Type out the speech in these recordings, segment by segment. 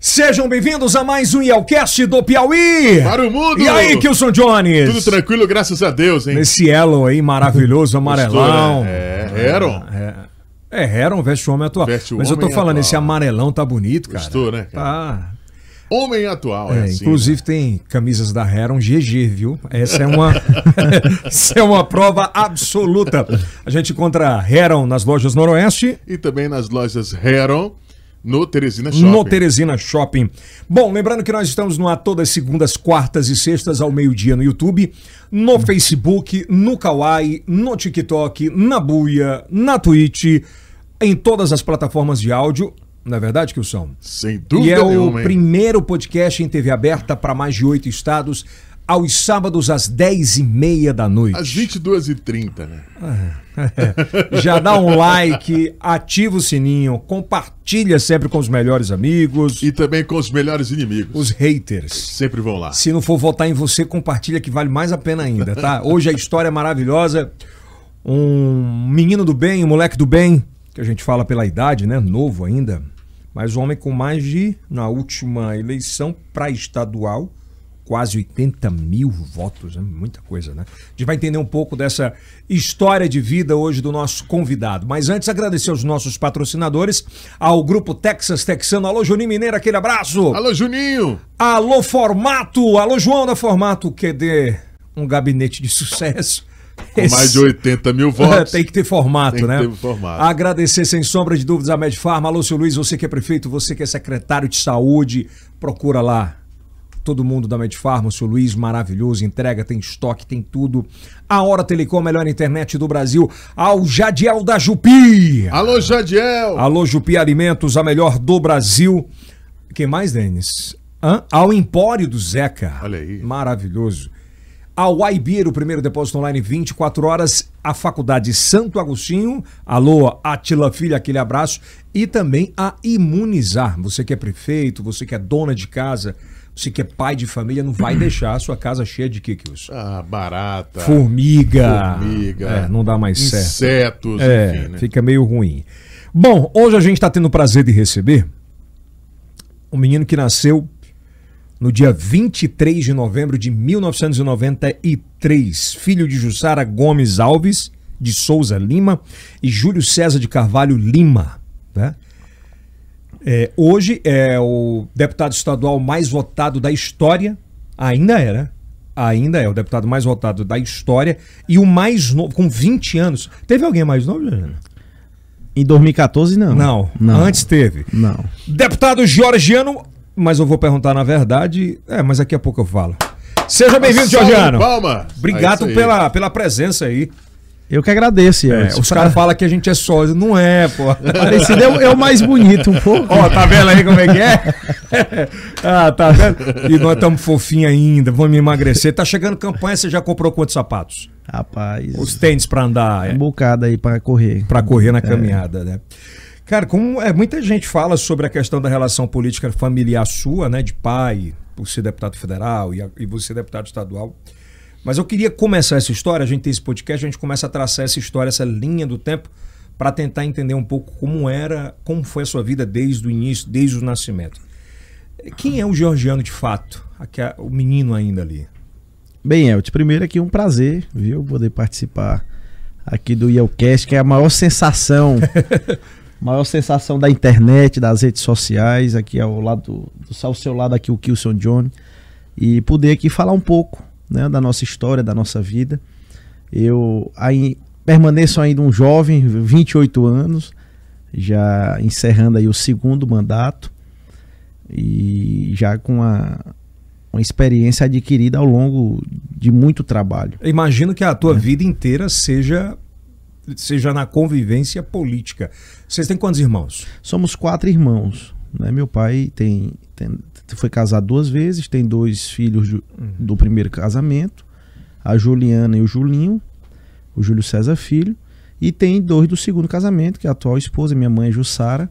Sejam bem-vindos a mais um Yelcast do Piauí! Para o mundo! E aí, Kilson Jones? Tudo tranquilo, graças a Deus, hein? Nesse elo aí maravilhoso, amarelão. né? É, Heron. É, é Heron veste o homem atual. Veste o Mas eu tô homem falando, atual. esse amarelão tá bonito, cara. Gostou, né, cara? Tá. Homem atual, é, É, assim. inclusive tem camisas da Heron GG, viu? Essa é uma essa é uma prova absoluta. A gente encontra Heron nas lojas Noroeste, né? E também nas lojas Heron, no Teresina Shopping. no Teresina Shopping. Bom, lembrando que nós estamos no ar todas segundas, quartas e sextas ao meio-dia no YouTube, no Facebook, no Kawaii, no TikTok, na Buia, na Twitch, em todas as plataformas de áudio. Não é verdade, Kilson? Sem E dúvida é o nenhuma, hein? primeiro podcast em TV aberta para mais de oito estados, aos sábados às dez e meia da noite. Às 22h30, né? Já dá um like, ativa o sininho, compartilha sempre com os melhores amigos, E também com os melhores inimigos. os haters. Sempre vão lá. Se não for votar em você, compartilha que vale mais a pena ainda, tá? Hoje a história é maravilhosa. Um menino do bem, um moleque do bem, que a gente fala pela idade, né? Novo ainda. Mas um homem com mais de, na última eleição para estadual, quase 80 mil votos, né? muita coisa, né? A gente vai entender um pouco dessa história de vida hoje do nosso convidado. Mas antes, agradecer aos nossos patrocinadores, ao Grupo Texas Texano. Alô, Juninho Mineiro, aquele abraço! Alô, Juninho! Alô, Formato! Alô, João da Formato, que dê um gabinete de sucesso. Com mais de 80 mil votos. Tem que ter formato, Tem que né? ter formato. Agradecer sem sombra de dúvidas a Medfarma. Alô, seu Luiz, você que é prefeito, você que é secretário de saúde, procura lá. Todo mundo da Medfarma, o seu Luiz, maravilhoso, entrega, tem estoque, tem tudo. A Hora Telecom, a melhor internet do Brasil. Ao Jadiel da Jupi. Alô, Jadiel! Alô, Jupi Alimentos, a melhor do Brasil. Quem mais, Denis? Hã? Ao Empório do Zeca. Olha aí. Maravilhoso. Ao Aibir, o primeiro depósito online 24 horas. A Faculdade Santo Agostinho. Alô, Atila Filha, aquele abraço. E também a Imunizar. Você que é prefeito, você que é dona de casa, você que é pai de família, não vai deixar a sua casa cheia de que, Kilson? Ah, barata. Formiga. Formiga. É, não dá mais certo. Insetos, É, enfim, né? fica meio ruim. Bom, hoje a gente está tendo o prazer de receber um menino que nasceu no dia 23 de novembro de 1993, filho de Jussara Gomes Alves de Souza Lima e Júlio César de Carvalho Lima. Né? É, hoje é o deputado estadual mais votado da história, ainda era, ainda é o deputado mais votado da história e o mais novo, com 20 anos. Teve alguém mais novo, Juliana? Em 2014, não. Não, Não. antes teve. Não. Deputado Georgiano, mas eu vou perguntar na verdade, é, mas daqui a pouco eu falo. Seja bem-vindo, Georgiano. Palmas. É Obrigado aí. pela, pela presença aí. Eu que agradeço, É, Elton. os caras falam que a gente é sócio. Não é, pô. Parecido é, o- é o mais bonito um pouco. Ó, tá vendo aí como é que é? ah, tá vendo? E nós estamos fofinhos ainda, vamos emagrecer. Tá chegando campanha, você já comprou quantos sapatos? Rapaz, Os tênis pra andar, é, um bocado aí pra correr. pra correr na caminhada, né? Cara, como é, muita gente fala sobre a questão da relação política familiar sua, né? De pai, por ser deputado federal e, e você deputado estadual. Mas eu queria começar essa história, a gente tem esse podcast, a gente começa a traçar essa história, essa linha do tempo, para tentar entender um pouco como era, como foi a sua vida desde o início, desde o nascimento. Quem é o Georgiano de fato? Aqui o menino ainda ali. Bem, Elton, primeiro aqui um prazer, viu? Poder participar aqui do Yelcast, que é a maior sensação, maior sensação da internet, das redes sociais, aqui ao lado, do, ao seu lado aqui o Kilson John, e poder aqui falar um pouco, né, da nossa história, da nossa vida. Eu aí, permaneço ainda um jovem, 28 anos, já encerrando aí o segundo mandato e já com a, uma experiência adquirida ao longo de muito trabalho. Eu imagino que a tua vida inteira seja seja na convivência política. Vocês têm quantos irmãos? Somos quatro irmãos. Né? Meu pai tem, tem- foi casado duas vezes, tem dois filhos ju- do primeiro casamento, a Juliana e o Julinho, o Júlio César Filho, e tem dois do segundo casamento, que é a atual esposa, minha mãe Jussara,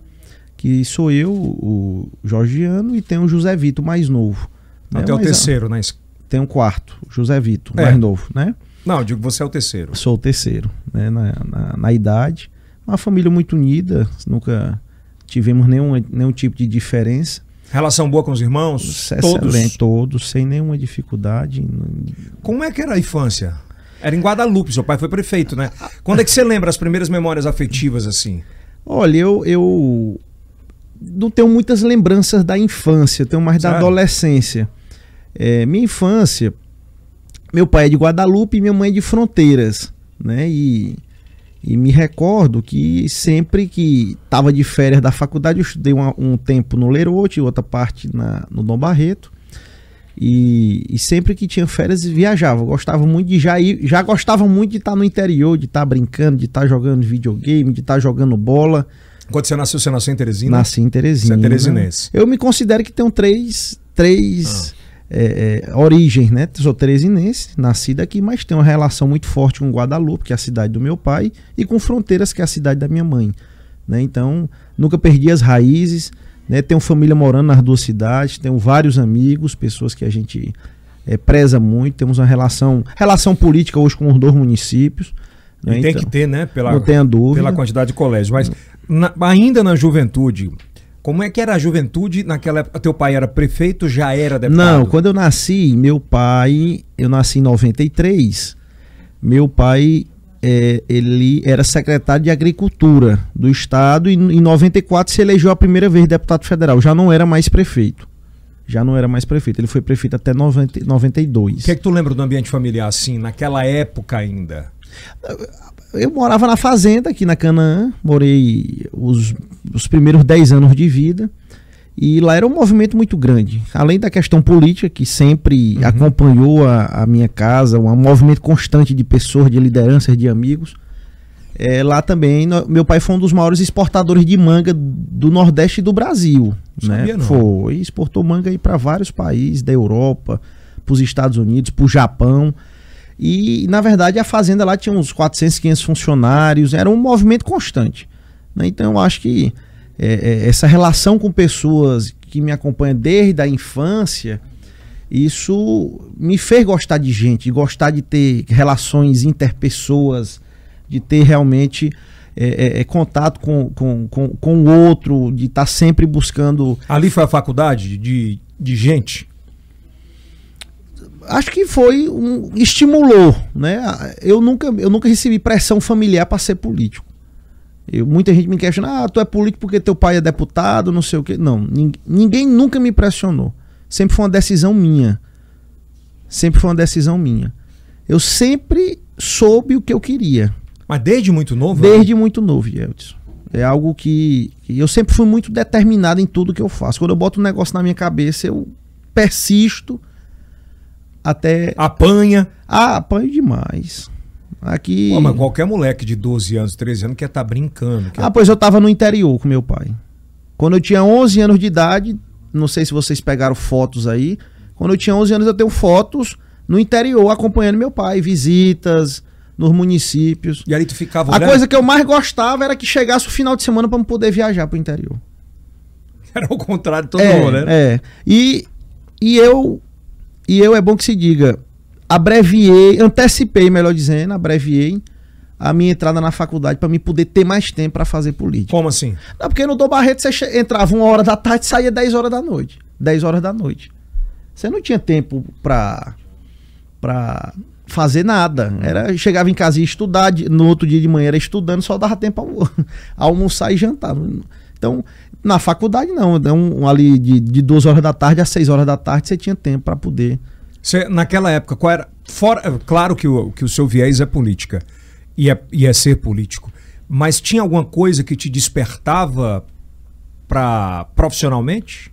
que sou eu, o Georgiano, e tem o José Vitor, mais novo. né? Até o ah, terceiro, né? Tem um quarto, José Vitor, É. mais novo, né? Não, eu digo você é o terceiro. Sou o terceiro, né, na, na, na idade. Uma família muito unida, nunca tivemos nenhum, nenhum tipo de diferença. Relação boa com os irmãos? Excelente, todos, todos sem nenhuma dificuldade. Como é que era a infância? Era em Guadalupe, seu pai foi prefeito, né? Quando é que você lembra as primeiras memórias afetivas assim? Olha, eu, eu não tenho muitas lembranças da infância, tenho mais da adolescência. É, minha infância, meu pai é de Guadalupe e minha mãe é de Fronteiras, né? E, e me recordo que sempre que estava de férias da faculdade, eu estudei um, um tempo no Lerote, outra parte na, no Dom Barreto. E, e, sempre que tinha férias viajava. gostava muito de já ir, já gostava muito de estar no interior, de estar brincando, de estar jogando videogame, de estar jogando bola. Quando você nasceu, você nasceu em Teresina? Nasci em Teresina. Você é teresinense. Eu me considero que tenho três, três ah. É, é, origens, né? Sou teresinense, nascido aqui, mas tenho uma relação muito forte com Guadalupe, que é a cidade do meu pai, e com Fronteiras, que é a cidade da minha mãe. Né? Então, nunca perdi as raízes. Né? Tenho família morando nas duas cidades, tenho vários amigos, pessoas que a gente é, preza muito, temos uma relação, relação política hoje com os dois municípios. Né? tem então, que ter, né? Pela, não tenha dúvida. Pela quantidade de colégios. Mas na, ainda na juventude, como é que era a juventude naquela época? Teu pai era prefeito, já era deputado? Não, quando eu nasci, meu pai, eu nasci em 93. Meu pai é, ele era secretário de Agricultura do Estado e em 94 se elegeu a primeira vez deputado federal. Já não era mais prefeito. Já não era mais prefeito. Ele foi prefeito até 90, 92. O que é que tu lembra do ambiente familiar assim, naquela época ainda? Eu morava na fazenda aqui na Canaã, morei os, os primeiros 10 anos de vida. E lá era um movimento muito grande. Além da questão política, que sempre uhum. acompanhou a, a, minha casa, um movimento constante de pessoas, de lideranças, de amigos. É, lá também, no, meu pai foi um dos maiores exportadores de manga do Nordeste do Brasil. Né? Sabia, não. Foi, exportou manga para vários países da Europa, para os Estados Unidos, para o Japão. E, na verdade, a fazenda lá tinha uns 400, 500 funcionários, era um movimento constante. Né? Então, eu acho que é, é, essa relação com pessoas que me acompanham desde a infância, isso me fez gostar de gente, gostar de ter relações interpessoas, de ter realmente é, é, é contato com, com, com, com o outro, de estar tá sempre buscando. Ali foi a faculdade de, de gente? Acho que foi um estimulou, né? Eu nunca, eu nunca recebi pressão familiar para ser político. Eu, muita gente me questiona, ah, tu é político porque teu pai é deputado, não sei o quê. Não, ninguém, ninguém nunca me pressionou. Sempre foi uma decisão minha. Sempre foi uma decisão minha. Eu sempre soube o que eu queria. Mas desde muito novo? Desde né? muito novo, Yeltsin. É algo que, que, eu sempre fui muito determinado em tudo que eu faço. Quando eu boto um negócio na minha cabeça, eu persisto até. Apanha? Ah, apanho demais. Aqui. Pô, mas qualquer moleque de 12 anos, 13 anos quer estar tá brincando. Quer... Ah, pois eu tava no interior com meu pai. Quando eu tinha 11 anos de idade, não sei se vocês pegaram fotos aí. Quando eu tinha 11 anos, eu tenho fotos no interior acompanhando meu pai, visitas nos municípios. E aí tu ficava olhando? A coisa que eu mais gostava era que chegasse o final de semana para poder viajar pro interior. Era o contrário de todo é, mundo, né? É. E, e eu e eu é bom que se diga, abreviei, antecipei, melhor dizendo, abreviei a minha entrada na faculdade para me poder ter mais tempo para fazer política. Como assim? Não, porque no Dom Barreto você entrava uma hora da tarde e saía 10 horas da noite. 10 horas da noite. Você não tinha tempo para para fazer nada. Era, chegava em casa e estudar, no outro dia de manhã era estudando, só dava tempo a almoçar e jantar. Então, na faculdade não, um, ali de, de 2 horas da tarde às 6 horas da tarde você tinha tempo para poder você, naquela época, qual era. Fora, claro que o, que o seu viés é política e é, e é ser político, mas tinha alguma coisa que te despertava para profissionalmente?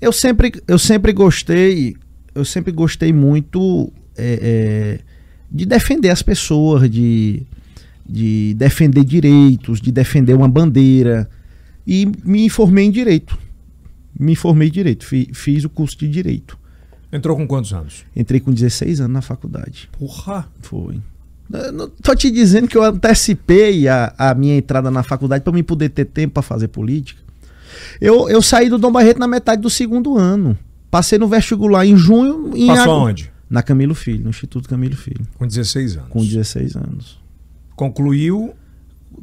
Eu sempre, eu sempre gostei, eu sempre gostei muito é, é, de defender as pessoas, de, de defender direitos, de defender uma bandeira e me informei em direito. Me formei em direito, fiz, fiz o curso de direito. Entrou com quantos anos? Entrei com 16 anos na faculdade. Porra! Foi. Eu tô te dizendo que eu antecipei a, a minha entrada na faculdade para me poder ter tempo para fazer política. Eu, eu saí do Dom Barreto na metade do segundo ano. Passei no vestibular em junho. Em Passou aonde? Na Camilo Filho, no Instituto Camilo Filho. Com 16 anos. Com 16 anos. Concluiu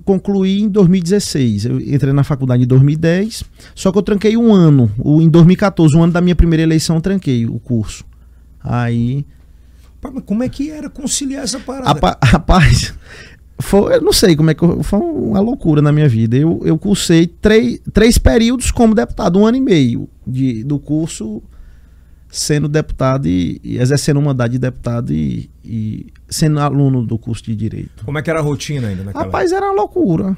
concluí em 2016. Eu entrei na faculdade em 2010, só que eu tranquei um ano. O, em 2014, um ano da minha primeira eleição, eu tranquei o curso. Aí. Pá, mas como é que era conciliar essa parada? Apa- Rapaz, foi, eu não sei como é que. eu- Foi uma loucura na minha vida. Eu, eu cursei três, três períodos como deputado, um ano e meio de, do curso sendo deputado e, e exercendo o mandato de deputado e, e sendo aluno do curso de Direito. Como é que era a rotina ainda naquela Rapaz, era uma loucura.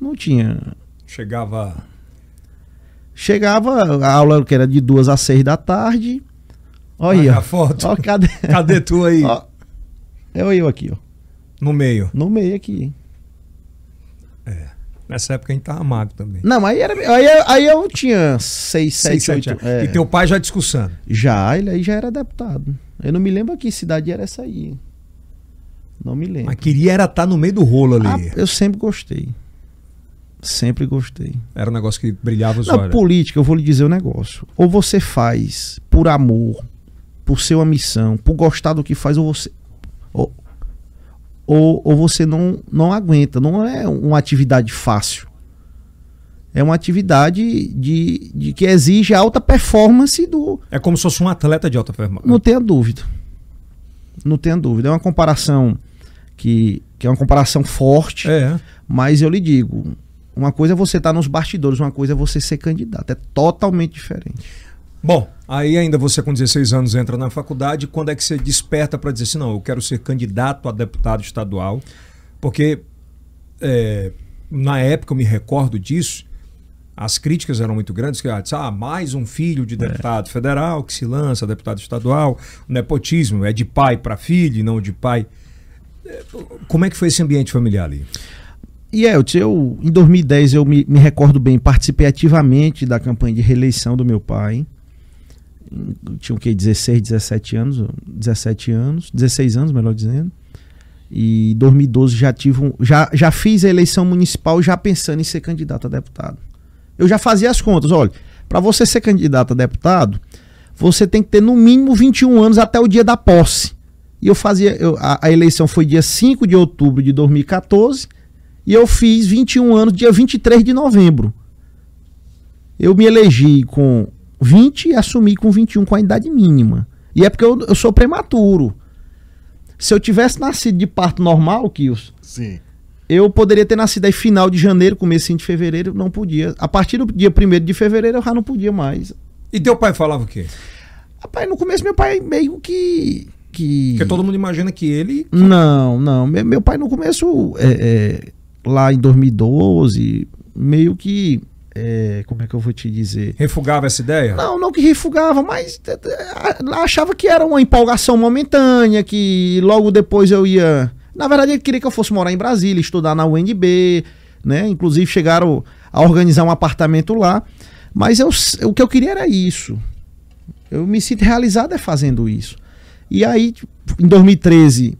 Não tinha. Chegava. Chegava, a aula que era de duas às seis da tarde. Olha aí, a ó. foto. Ó, cadê? Cadê tu aí? Ó, eu eu aqui, ó. No meio. No meio aqui. Nessa época a gente tava magro também. Não, mas aí, era, aí, aí eu tinha seis, Seis, sete, sete oito. anos. é. E teu pai já discussando. Já, ele aí já era deputado. Eu não me lembro que cidade era essa aí. Não me lembro. Mas queria era estar no meio do rolo ali. Ah, eu sempre gostei. Sempre gostei. Era um negócio que brilhava os Na olhos. política, eu vou lhe dizer um negócio. Ou você faz por amor, por ser uma missão, por gostar do que faz, ou você. Ou, ou, ou você não, não aguenta. Não é uma atividade fácil. É uma atividade de, de que exige alta performance do. É como se fosse um atleta de alta performance. Não tenha dúvida. Não tenha dúvida. É uma comparação que, que é uma comparação forte. É. Mas eu lhe digo, uma coisa é você estar nos bastidores, uma coisa é você ser candidato. É totalmente diferente. Bom, aí ainda você com 16 anos entra na faculdade, quando é que você desperta para dizer assim, não, eu quero ser candidato a deputado estadual? Porque é, na época eu me recordo disso, as críticas eram muito grandes, que ah, ah, mais um filho de deputado federal que se lança deputado estadual, o nepotismo é de pai para filho e não de pai. É, Como é que foi esse ambiente familiar ali? E Elton, eu, em 2010, eu me, me recordo bem, participei ativamente da campanha de reeleição do meu pai. Eu tinha o quê? 16, 17 anos? 17 anos, 16 anos, melhor dizendo. E em 2012 já tive um, já, já fiz a eleição municipal já pensando em ser candidato a deputado. Eu já fazia as contas, olha, para você ser candidato a deputado, você tem que ter no mínimo 21 anos até o dia da posse. E eu fazia, eu- a, a eleição foi dia 5 de outubro de 2014 e eu fiz 21 anos dia 23 de novembro. Eu me elegi com 20 e assumi com 21 com a idade mínima. E é porque eu, eu sou prematuro. Se eu tivesse nascido de parto normal, Kios, Sim. eu poderia ter nascido aí final de janeiro, comecinho de fevereiro, não podia. A partir do dia 1 de fevereiro eu já não podia mais. E teu pai falava o quê? Rapaz, no começo meu pai meio que... que... Porque todo mundo imagina que ele Não, não. Me- Meu pai no começo, é, é, lá em 2012, meio que. É, como é que eu vou te dizer? refugava essa ideia. Não, não que refugava, mas achava que era uma empolgação momentânea, que logo depois eu ia. Na verdade, ele queria que eu fosse morar em Brasília, estudar na UNB, né? Inclusive chegaram a organizar um apartamento lá. Mas eu, o que eu queria era isso. Eu me sinto realizado é fazendo isso. E aí, em 2013,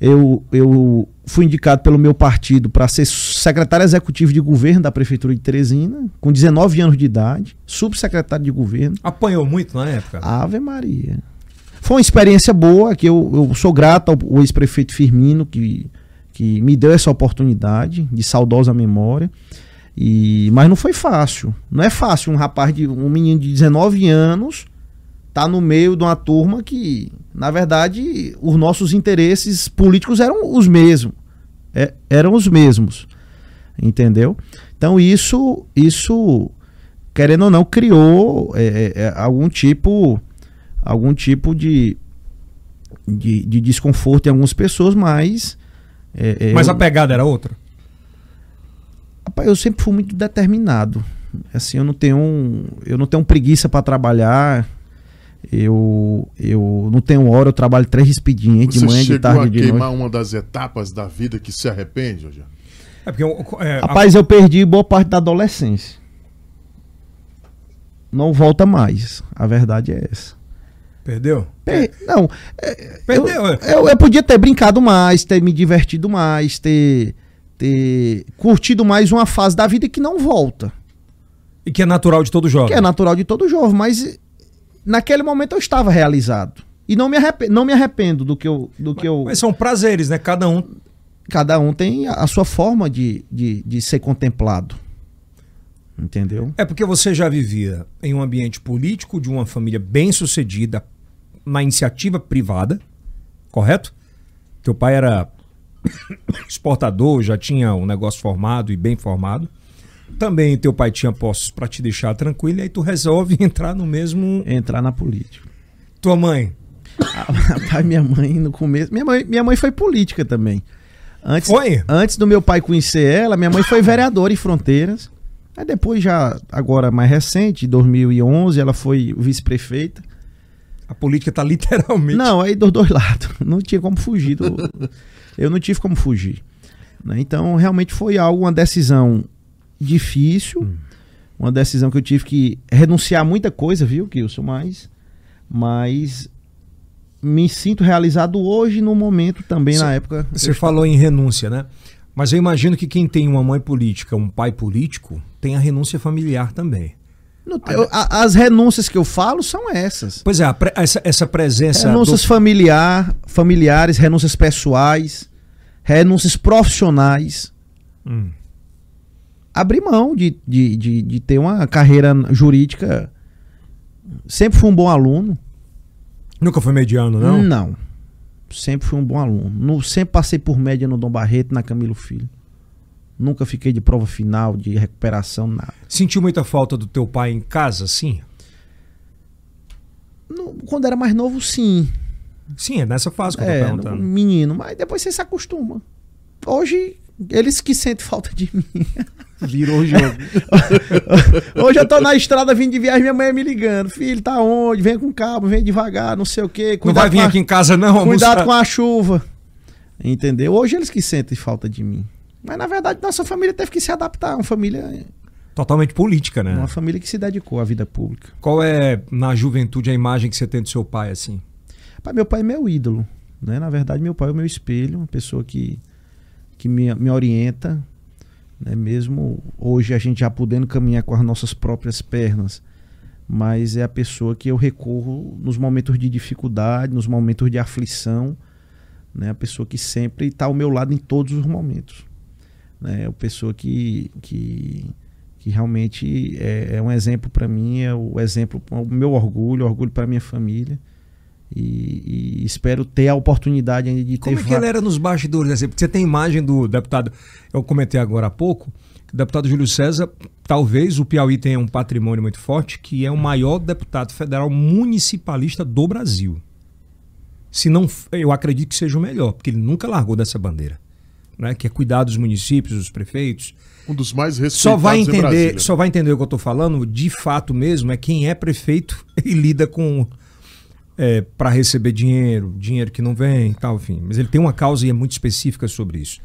eu, eu fui indicado pelo meu partido para ser secretário executivo de governo da Prefeitura de Teresina, com 19 anos de idade, subsecretário de governo. Apanhou muito na época. Ave Maria. Foi uma experiência boa, que eu, eu sou grato ao, ao ex-prefeito Firmino, que, que me deu essa oportunidade, de saudosa memória. E, mas não foi fácil. Não é fácil um rapaz de um menino de 19 anos tá no meio de uma turma que, na verdade, os nossos interesses políticos eram os mesmos. É, eram os mesmos. Entendeu? Então isso, isso querendo ou não, criou é, é, é, algum tipo algum tipo de, de, de desconforto em algumas pessoas, mas é, é, Mas eu, a pegada era outra. rapaz, eu sempre fui muito determinado. Assim, eu não tenho eu não tenho preguiça para trabalhar. Eu, eu não tenho hora, eu trabalho três expedientes de Você manhã, de chegou tarde a e de queimar noite. uma das etapas da vida que se arrepende, Rogério? É porque é, a- Rapaz, eu perdi boa parte da adolescência. Não volta mais. A verdade é essa. perdeu? Per- Não, é, Perdeu, é. eu, eu, eu podia ter brincado mais, ter me divertido mais, ter, ter curtido mais uma fase da vida que não volta. E que é natural de todo jovem. Que é natural de todo jovem, mas naquele momento eu estava realizado. E não me arrependo, não me arrependo do que eu. Do que eu Mas são prazeres, né? Cada um. cada um tem a, a sua forma de, de, de ser contemplado. Entendeu? É porque você já vivia em um ambiente político de uma família bem sucedida na iniciativa privada, correto? Teu pai era exportador, já tinha um negócio formado e bem formado. Também teu pai tinha postos para te deixar tranquilo e aí tu resolve entrar no mesmo. Entrar na política. Tua mãe? Rapaz, minha mãe no começo. Minha mãe, minha mãe foi política também. Antes, Foi? Antes do meu pai conhecer ela, minha mãe foi vereadora em Fronteiras. Aí depois, já agora mais recente, em 2011, ela foi vice-prefeita. A política tá literalmente. Não, aí dos dois lados. Não tinha como fugir. do- eu não tive como fugir. né? Então, realmente foi algo, uma decisão difícil. Uma decisão que eu tive que renunciar a muita coisa, viu, Kilson? Mas, mas me sinto realizado hoje, no momento também, Cê- na época. Você falou em renúncia, né? Mas eu imagino que quem tem uma mãe política, um pai político, tem a renúncia familiar também. Não tem- eu- a- as renúncias que eu falo são essas. Pois é, pre- essa, essa presença. Renúncias do- familiar, familiares, renúncias pessoais, renúncias profissionais. Hum. Abrir mão de, de, de, de ter uma carreira jurídica. Sempre fui um bom aluno. Nunca foi mediano, não? Não. Sempre fui um bom aluno. Nu- sempre passei por média no Dom Barreto, na Camilo Filho. Nunca fiquei de prova final, de recuperação, nada. Sentiu muita falta do teu pai em casa, sim? No- quando era mais novo, sim. Sim, é nessa fase que eu tô É, perguntando. menino, mas depois você se acostuma. Hoje, eles que sentem falta de mim. Virou o jogo. Hoje eu tô na estrada vindo de viagem, minha mãe me ligando. Filho, tá onde? Vem com calma, vem devagar, não sei o quê. Não vai vir a- aqui em casa, não, Cuidado almoçar. com a chuva. Entendeu? Hoje eles que sentem falta de mim. Mas na verdade, nossa família teve que se adaptar. Uma família, Totalmente política, né? uma família que se dedicou à vida pública. Qual é, na juventude, a imagem que você tem do seu pai, assim? Pai, meu pai é meu ídolo. Né? Na verdade, meu pai é o meu espelho, uma pessoa que, que me, me orienta. Né? Mesmo hoje a gente já podendo caminhar com as nossas próprias pernas. Mas é a pessoa que eu recorro nos momentos de dificuldade, nos momentos de aflição. Né? A pessoa que sempre está ao meu lado em todos os momentos. Né? É a pessoa que, que, que realmente é, é um exemplo para mim, é o exemplo, o meu orgulho, orgulho para minha família. E, e espero ter a oportunidade ainda de Como ter é que ele era nos bastidores? Assim? Porque você tem imagem do deputado. Eu comentei agora há pouco que o deputado Júlio César, talvez o Piauí tenha um patrimônio muito forte, que é o maior deputado federal municipalista do Brasil. Se não, eu acredito que seja o melhor, porque ele nunca largou dessa bandeira. Né? Que é cuidar dos municípios, dos prefeitos. Um dos mais respeitados Só vai em entender, Brasília. só vai entender o que eu estou falando, de fato mesmo, é quem é prefeito e lida com para receber dinheiro, dinheiro que não vem, e tal, enfim. Mas ele tem uma causa e é muito específica sobre isso.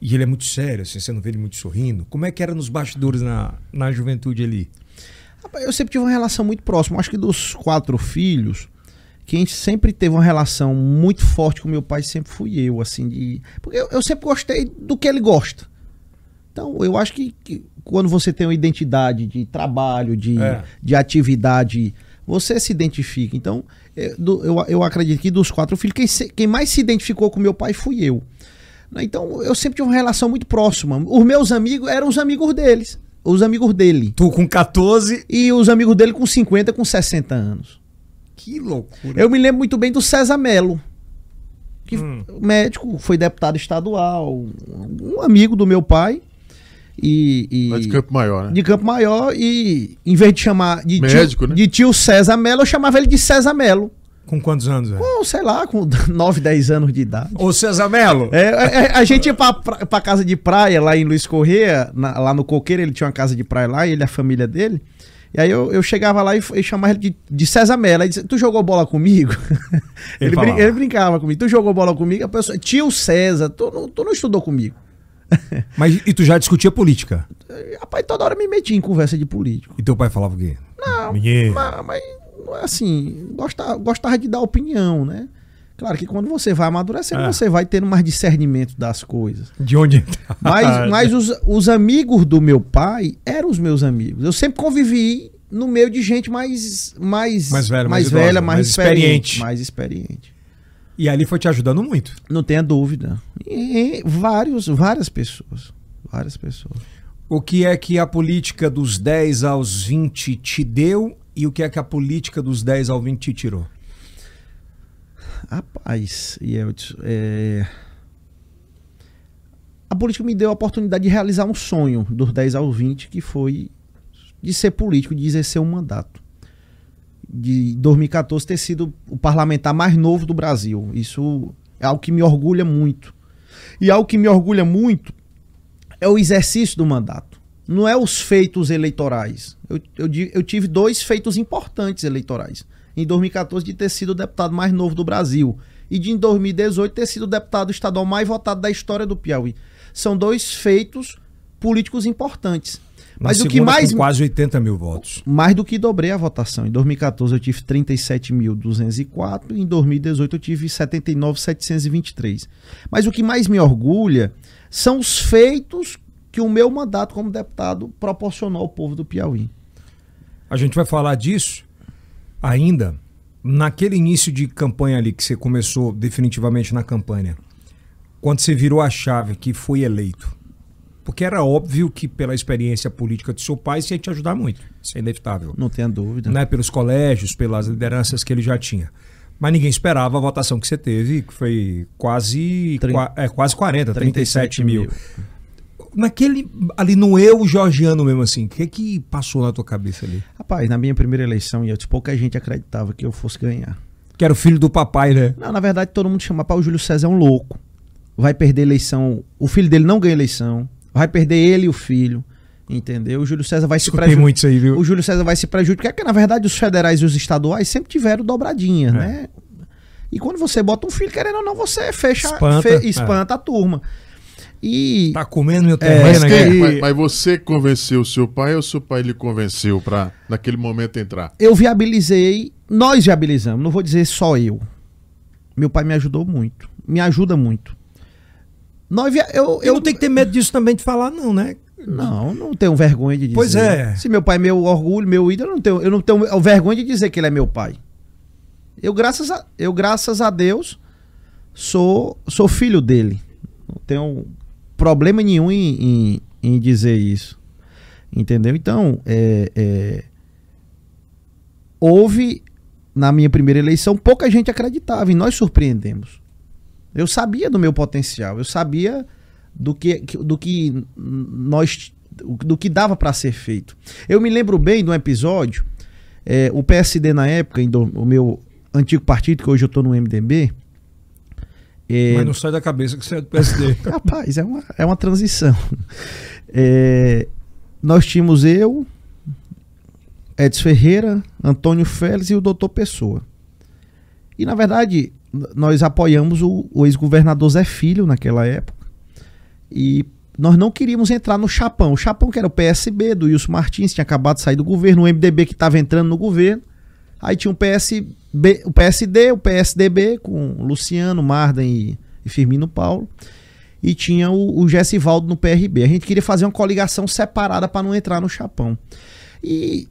E ele é muito sério, assim, você não vê ele muito sorrindo. Como é que era nos bastidores na, na juventude ali? Eu sempre tive uma relação muito próxima. Acho que dos quatro filhos, quem sempre teve uma relação muito forte com meu pai sempre fui eu, assim, de. Porque eu, eu sempre gostei do que ele gosta. Então, eu acho que, que quando você tem uma identidade de trabalho, de, É. de atividade, você se identifica. Então, é, do- eu, eu acredito que dos quatro filhos, quem, se- quem mais se identificou com meu pai fui eu. Né? Então, eu sempre tive uma relação muito próxima. Os meus amigos eram os amigos deles, os amigos dele. Tu com 14. E os amigos dele com 50, com 60 anos. Que loucura. Eu me lembro muito bem do César Melo, que Hum. médico, foi deputado estadual, um amigo do meu pai. E, e- de Campo Maior, né? de Campo Maior e em vez de chamar de, Médico, tio, né? de tio César Melo, eu chamava ele de César Melo. Com quantos anos, velho? Com, sei lá, com 9, 10 anos de idade. Ô, César Melo! É, é, a gente ia pra, pra, pra casa de praia lá em Luiz Correia, na- lá no Coqueiro, ele tinha uma casa de praia lá, ele e a família dele. E aí eu, eu chegava lá e, e chamava ele de, de César Mello. Aí dizia, tu jogou bola comigo? Ele Ele, brin- ele brincava comigo. Tu jogou bola comigo? A pessoa, tio César, tu, tu não estudou comigo. Mas e tu já discutia política? Rapaz, toda hora me metia em conversa de político. E teu pai falava o quê? Não, mas, mas não é assim, gostava, gostava de dar opinião, né? Claro que quando você vai amadurecendo, É. você vai tendo mais discernimento das coisas. De onde? Mas, mas os, os amigos do meu pai eram os meus amigos. Eu sempre convivi no meio de gente mais mais Mais velha, mais mais, idosa, velha, mais, mais experiente. mais experiente. E ali foi te ajudando muito. Não tenha dúvida. E vários, várias pessoas. Várias pessoas. O que é que a política dos 10 aos 20 te deu e o que é que a política dos 10 aos 20 te tirou? Rapaz, Yeltsin, é... a política me deu a oportunidade de realizar um sonho dos 10 aos 20, que foi de ser político, de exercer um mandato. De 2014 ter sido o parlamentar mais novo do Brasil. Isso é algo que me orgulha muito. E algo que me orgulha muito é o exercício do mandato. Não é os feitos eleitorais. Eu, eu, eu tive dois feitos importantes eleitorais. Em 2014, de ter sido o deputado mais novo do Brasil. E de em 2018 ter sido o deputado estadual mais votado da história do Piauí. São dois feitos políticos importantes. Mas o que mais. Quase 80 mil votos. Mais do que dobrei a votação. Em 2014 eu tive 37.204, em 2018 eu tive 79.723. Mas o que mais me orgulha são os feitos que o meu mandato como deputado proporcionou ao povo do Piauí. A gente vai falar disso ainda naquele início de campanha ali que você começou definitivamente na campanha. Quando você virou a chave que foi eleito porque era óbvio que, pela experiência política de seu pai, isso ia te ajudar muito. Isso é inevitável. Não tenha dúvida. Né? Pelos colégios, pelas lideranças que ele já tinha. Mas ninguém esperava a votação que você teve, que foi quase, Trin... é, quase 40, 37, 37 mil. mil. Naquele, ali no eu georgiano mesmo assim, o que que passou na tua cabeça ali? Rapaz, na minha primeira eleição, pouca gente acreditava que eu fosse ganhar. Que era o filho do papai, né? Não, na verdade, todo mundo chama, o Júlio César é um louco. Vai perder eleição. O filho dele não ganha eleição. Vai perder ele e o filho. Entendeu? O Júlio César vai se prejudicar. muito isso aí, viu? O Júlio César vai se prejudicar, porque na verdade os federais e os estaduais sempre tiveram dobradinha, é. né? E quando você bota um filho, querendo ou não, você fecha, espanta, fe, espanta é. a turma. E. Tá comendo meu é, terreno é, mas, mas, mas, você convenceu o seu pai ou seu pai lhe convenceu para naquele momento entrar? Eu viabilizei, nós viabilizamos, não vou dizer só eu. Meu pai me ajudou muito, me ajuda muito. Nós, eu, eu, eu não tenho que ter medo disso também de falar, não, né? Não, não tenho vergonha de dizer. Pois é. Se meu pai é meu orgulho, meu ídolo, eu não tenho, eu não tenho vergonha de dizer que ele é meu pai. Eu, graças a, eu, graças a Deus, sou, sou filho dele. Não tenho problema nenhum em, em, em dizer isso. Entendeu? Então, é, é, houve, na minha primeira eleição, pouca gente acreditava e nós surpreendemos. Eu sabia do meu potencial, eu sabia do que, do que nós do que dava para ser feito. Eu me lembro bem de um episódio, é, o PSD na época, do, o meu antigo partido, que hoje eu estou no MDB. É, Mas não sai da cabeça que você é do PSD. Rapaz, é uma, é uma transição. É, nós tínhamos eu, Edson Ferreira, Antônio Félix e o doutor Pessoa. E na verdade, nós apoiamos o, o ex-governador Zé Filho naquela época. E nós não queríamos entrar no Chapão. O Chapão, que era o PSB do Wilson Martins, tinha acabado de sair do governo, o MDB que estava entrando no governo. Aí tinha o PSB, o PSD, o PSDB, com Luciano, Marden e, e Firmino Paulo. E tinha o, o Gessivaldo no PRB. A gente queria fazer uma coligação separada para não entrar no Chapão. E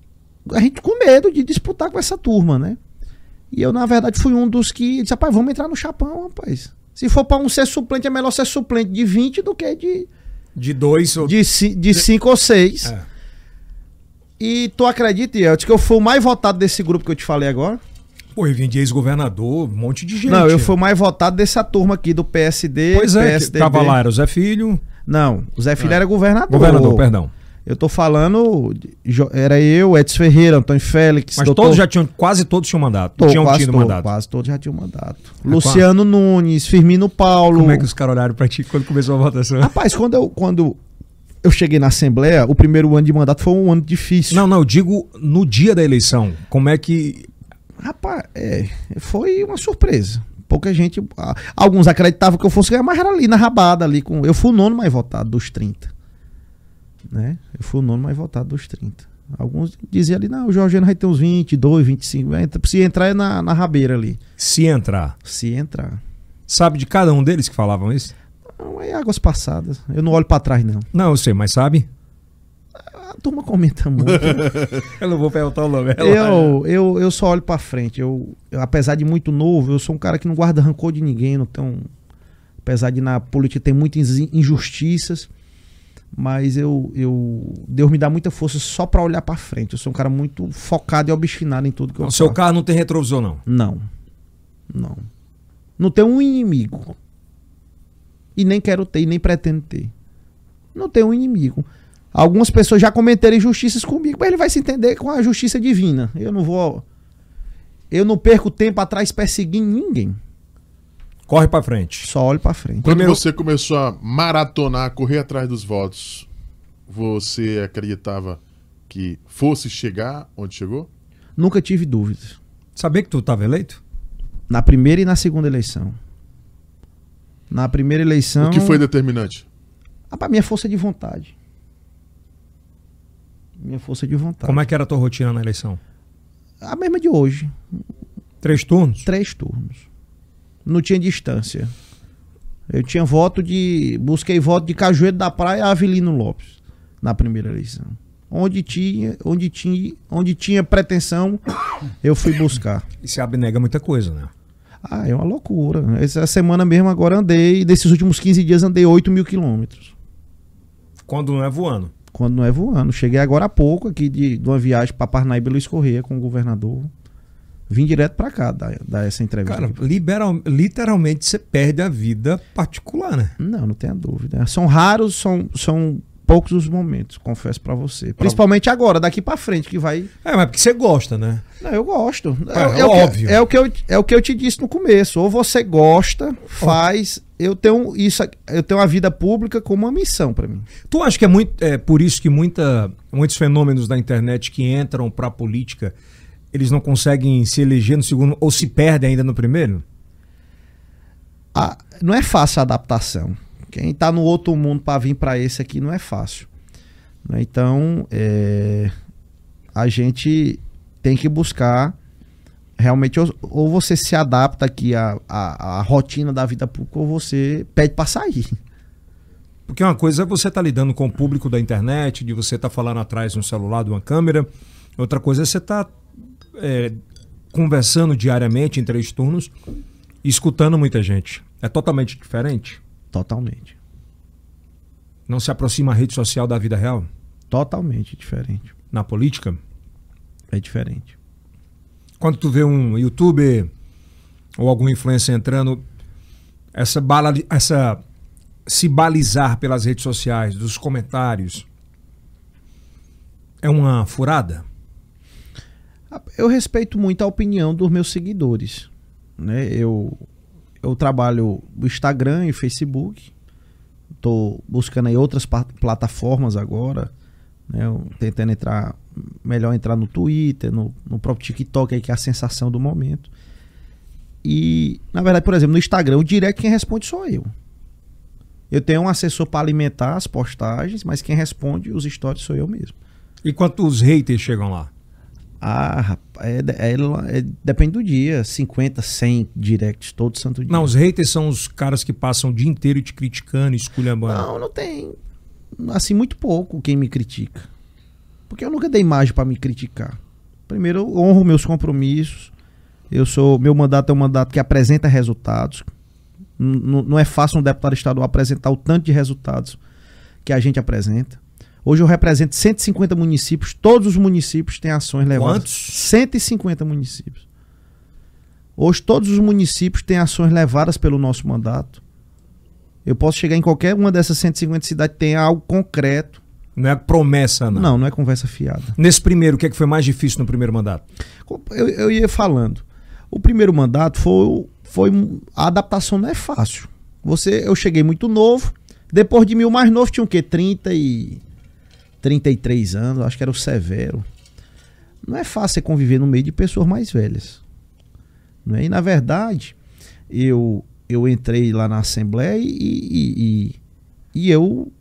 a gente com medo de disputar com essa turma, né? E eu, na verdade, fui um dos que disse, rapaz, vamos entrar no chapão, rapaz. Se for para um ser suplente, é melhor ser suplente de 20 do que de. De dois ou. De 5 de cinco ou 6. É. E tu acredita, Yeltsin, que eu fui o mais votado desse grupo que eu te falei agora? Pô, eu vim de ex-governador, um monte de gente. Não, eu fui o mais votado dessa turma aqui do PSD. Pois é, PSDB. tava lá, era o Zé Filho. Não, o Zé Filho é. era governador. Governador, perdão. Eu tô falando, era eu, Edson Ferreira, Antônio Félix. Mas doutor... todos já tinham, quase todos tinham mandato. Tô, tinham quase tido todo, mandato. Quase todos já tinham mandato. É Luciano quase. Nunes, Firmino Paulo. Como é que os caras olharam pra ti quando começou a votação? Rapaz, quando eu, quando eu cheguei na Assembleia, o primeiro ano de mandato foi um ano difícil. Não, não, eu digo no dia da eleição. Como é que. Rapaz, é, foi uma surpresa. Pouca gente. Alguns acreditavam que eu fosse ganhar, mas era ali na rabada, ali com. Eu fui o nono mais votado dos 30 né? Eu fui o nono mais votado dos 30. Alguns diziam ali, não, o Jorgiano vai ter uns 22, 25. Se entrar é na, na rabeira ali. Se entrar. Se entrar. Sabe de cada um deles que falavam isso? Não, é águas passadas. Eu não olho para trás, não. Não, eu sei, mas sabe? A turma comenta muito. Eu não vou perguntar o nome. eu, eu, eu só olho pra frente. Eu, eu, apesar de muito novo, eu sou um cara que não guarda rancor de ninguém, não tenho. Apesar de na política ter muitas in- injustiças, mas eu, eu Deus me dá muita força só pra olhar pra frente. Eu sou um cara muito focado e obstinado em tudo que eu O seu faço. carro não tem retrovisor, não. Não. Não. Não tenho um inimigo. E nem quero ter, e nem pretendo ter. Não tenho um inimigo. Algumas pessoas já cometeram injustiças comigo, mas ele vai se entender com a justiça divina. Eu não vou. Eu não perco tempo atrás perseguindo ninguém. Corre pra frente. Só olho pra frente. Quando Primeiro- você começou a maratonar, correr atrás dos votos, você acreditava que fosse chegar onde chegou? Nunca tive dúvidas. Sabia que tu estava eleito? Na primeira e na segunda eleição. Na primeira eleição. O que foi determinante? Ah, pra minha força de vontade. Minha força de vontade. Como é que era a tua rotina na eleição? A mesma de hoje. Três turnos? Três turnos. Não tinha distância. Eu tinha voto de. Busquei voto de Cajueiro da Praia a Avelino Lopes na primeira eleição. Onde tinha, onde tinha, onde tinha pretensão, eu fui buscar. E se abnega muita coisa, né? Ah, é uma loucura. Essa semana mesmo agora andei, desses últimos 15 dias andei 8 mil quilômetros. Quando não é voando. Quando não é voando. Cheguei agora há pouco aqui de, de uma viagem para Parnaíba e Luiz Correia com o governador. Vim direto para cá dar, dar essa entrevista. Cara, liberal, literalmente você perde a vida particular, né? Não, não tenha dúvida. São raros, são, são poucos os momentos, confesso pra você. Principalmente agora, daqui pra frente, que vai. É, mas porque você gosta, né? Não, eu gosto. É, é, o óbvio. Que, é, o que eu, é o que eu te disse no começo. Ou você gosta, faz. Eu tenho isso, eu tenho a vida pública como uma missão pra mim. Tu acha que é muito é por isso que muita, muitos fenômenos da internet que entram pra política, eles não conseguem se eleger no segundo ou se perdem ainda no primeiro? Ah, não é fácil a adaptação. Quem tá no outro mundo pra vir pra esse aqui não é fácil. Né? Então, é, a gente tem que buscar realmente ou, ou você se adapta aqui à, à, à rotina da vida pública ou você pede pra sair. Porque uma coisa é você estar lidando com o público da internet, de você estar falando atrás de um celular, de uma câmera. Outra coisa é você estar é, conversando diariamente em três turnos e escutando muita gente. É totalmente diferente. Totalmente. Não se aproxima a rede social da vida real Totalmente diferente. na política. É diferente. Quando tu vê um youtuber ou algum influencer entrando, essa, bala, essa se balizar pelas redes sociais, dos comentários, é uma furada? Eu respeito muito a opinião dos meus seguidores. Né? Eu, eu trabalho no Instagram e Facebook. Estou buscando aí outras plataformas agora. Né? Tentando entrar. Melhor entrar no Twitter, no, no próprio TikTok, aí, que é a sensação do momento. E, na verdade, por exemplo, no Instagram, o direct quem responde sou eu. Eu tenho um assessor para alimentar as postagens, mas quem responde os stories sou eu mesmo. E quantos haters chegam lá? Ah, rapaz, é, é- é- depende do dia. 50, 100 directs todo santo dia. Não, os haters são os caras que passam o dia inteiro te criticando, esculhambando. não, não tem. Assim, muito pouco quem me critica. Porque eu nunca dei imagem para me criticar. Primeiro, eu honro meus compromissos. Eu sou. Meu mandato é um mandato que apresenta resultados. N- Não é fácil um deputado estadual apresentar o tanto de resultados que a gente apresenta. Hoje eu represento 150 municípios, todos os municípios têm ações levadas. Quantos? 150 municípios. Hoje todos os municípios têm ações levadas pelo nosso mandato. Eu posso chegar em qualquer uma dessas 150 cidades tem algo concreto. Não é promessa, não. Não, não é conversa fiada. Nesse primeiro, o que, é que foi mais difícil no primeiro mandato? Eu, eu ia falando. O primeiro mandato foi, foi a adaptação não é fácil. Você, eu cheguei muito novo. Depois de mim, o mais novo tinha o quê? 30 e 33 anos, acho que era o Severo. Não é fácil você conviver no meio de pessoas mais velhas. Não é? E na verdade, eu eu entrei lá na Assembleia e, e, e, e eu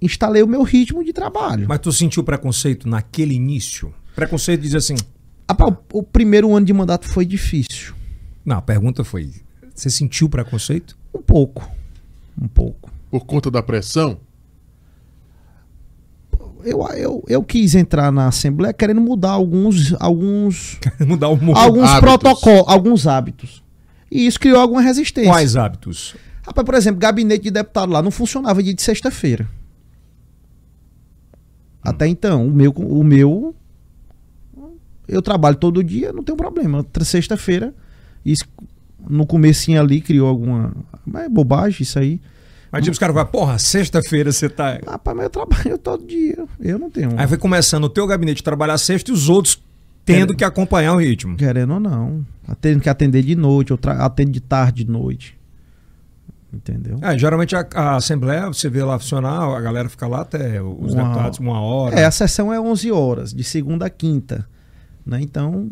instalei o meu ritmo de trabalho. Mas tu sentiu preconceito naquele início? Preconceito diz assim. Ah, pá, o, o primeiro ano de mandato foi difícil. Não, a pergunta foi: você sentiu preconceito? Um pouco. Um pouco. Por conta da pressão? Eu, eu, eu quis entrar na Assembleia querendo mudar alguns, alguns, Mudar o mundo. alguns protocolos, alguns hábitos. E isso criou alguma resistência. Quais hábitos? Rapaz, por exemplo, gabinete de deputado lá não funcionava dia de sexta-feira. Até então, o meu, o meu. Eu trabalho todo dia, não tem problema. Outra Sexta-feira, isso no comecinho ali criou alguma. Mas é bobagem isso aí. Aí tipo, os caras falam, porra, sexta-feira você tá. Rapaz, mas eu trabalho todo dia. Eu não tenho. Aí foi começando o teu gabinete a trabalhar sexta e os outros tendo que acompanhar o ritmo. Querendo ou não. Tendo que atender de noite, eu tra- atendo de tarde, de noite. Entendeu? É, geralmente a, a Assembleia, você vê lá funcionar, a galera fica lá até os Uma- deputados uma hora. É, a sessão é 11 horas, de segunda a quinta. Né? Então,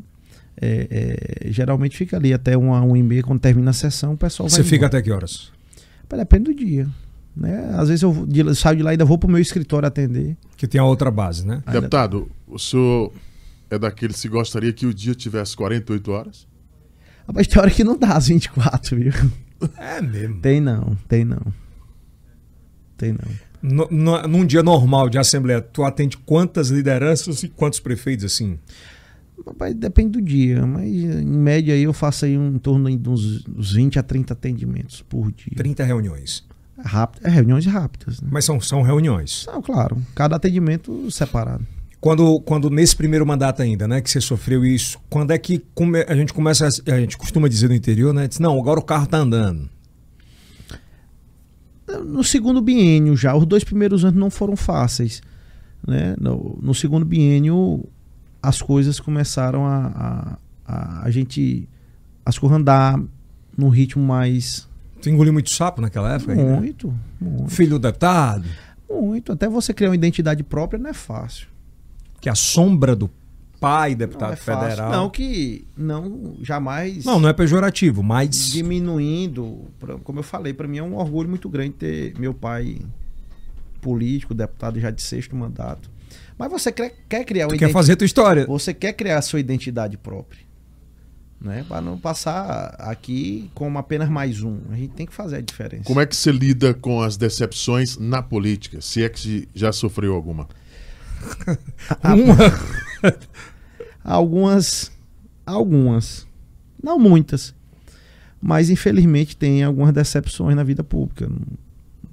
é, é, geralmente fica ali até uma, uma e meia, quando termina a sessão, o pessoal vai. Você fica embora. até que horas? Mas Depende do dia. Né? Às vezes eu de- saio de lá e ainda vou pro meu escritório atender. Que tem a outra base, né? Ainda- Deputado, o senhor é daqueles que gostaria que o dia tivesse 48 horas? Mas tem hora que não dá as 24, viu? É mesmo. Tem não, tem não. Tem não. No- no- num dia normal de Assembleia, tu atende quantas lideranças e quantos prefeitos, assim? Rapaz, depende do dia, mas em média aí eu faço aí um, em torno de uns, uns 20 a 30 atendimentos por dia. 30 reuniões. É rápido, é reuniões rápidas, né? Mas são, são reuniões. Não, claro, cada atendimento separado. Quando, quando nesse primeiro mandato ainda, né, que você sofreu isso, quando é que come- a gente começa, a, a gente costuma dizer no interior, né, diz, não, agora o carro tá andando. No segundo biênio já, os dois primeiros anos não foram fáceis. Né? No, no segundo biênio, as coisas começaram a, a, a, a gente escorrandar num ritmo mais. Tu engoliu muito sapo naquela época? aí, né? Muito, muito, Filho do deputado, muito. Até você criar uma identidade própria não é fácil. que a sombra do pai Não deputado é fácil. federal. Não que não jamais não, não é pejorativo, mas diminuindo. Como eu falei, para mim é um orgulho muito grande ter meu pai político, deputado já de sexto mandato. Mas você quer, quer criar uma tu quer identi- fazer a tua história. Você quer criar a sua identidade própria. Né? Para não passar aqui como apenas mais um. A gente tem que fazer a diferença. Como é que você lida com as decepções na política? Se é que já sofreu alguma? Uma, Algumas. Algumas. Não muitas. Mas infelizmente tem algumas decepções na vida pública.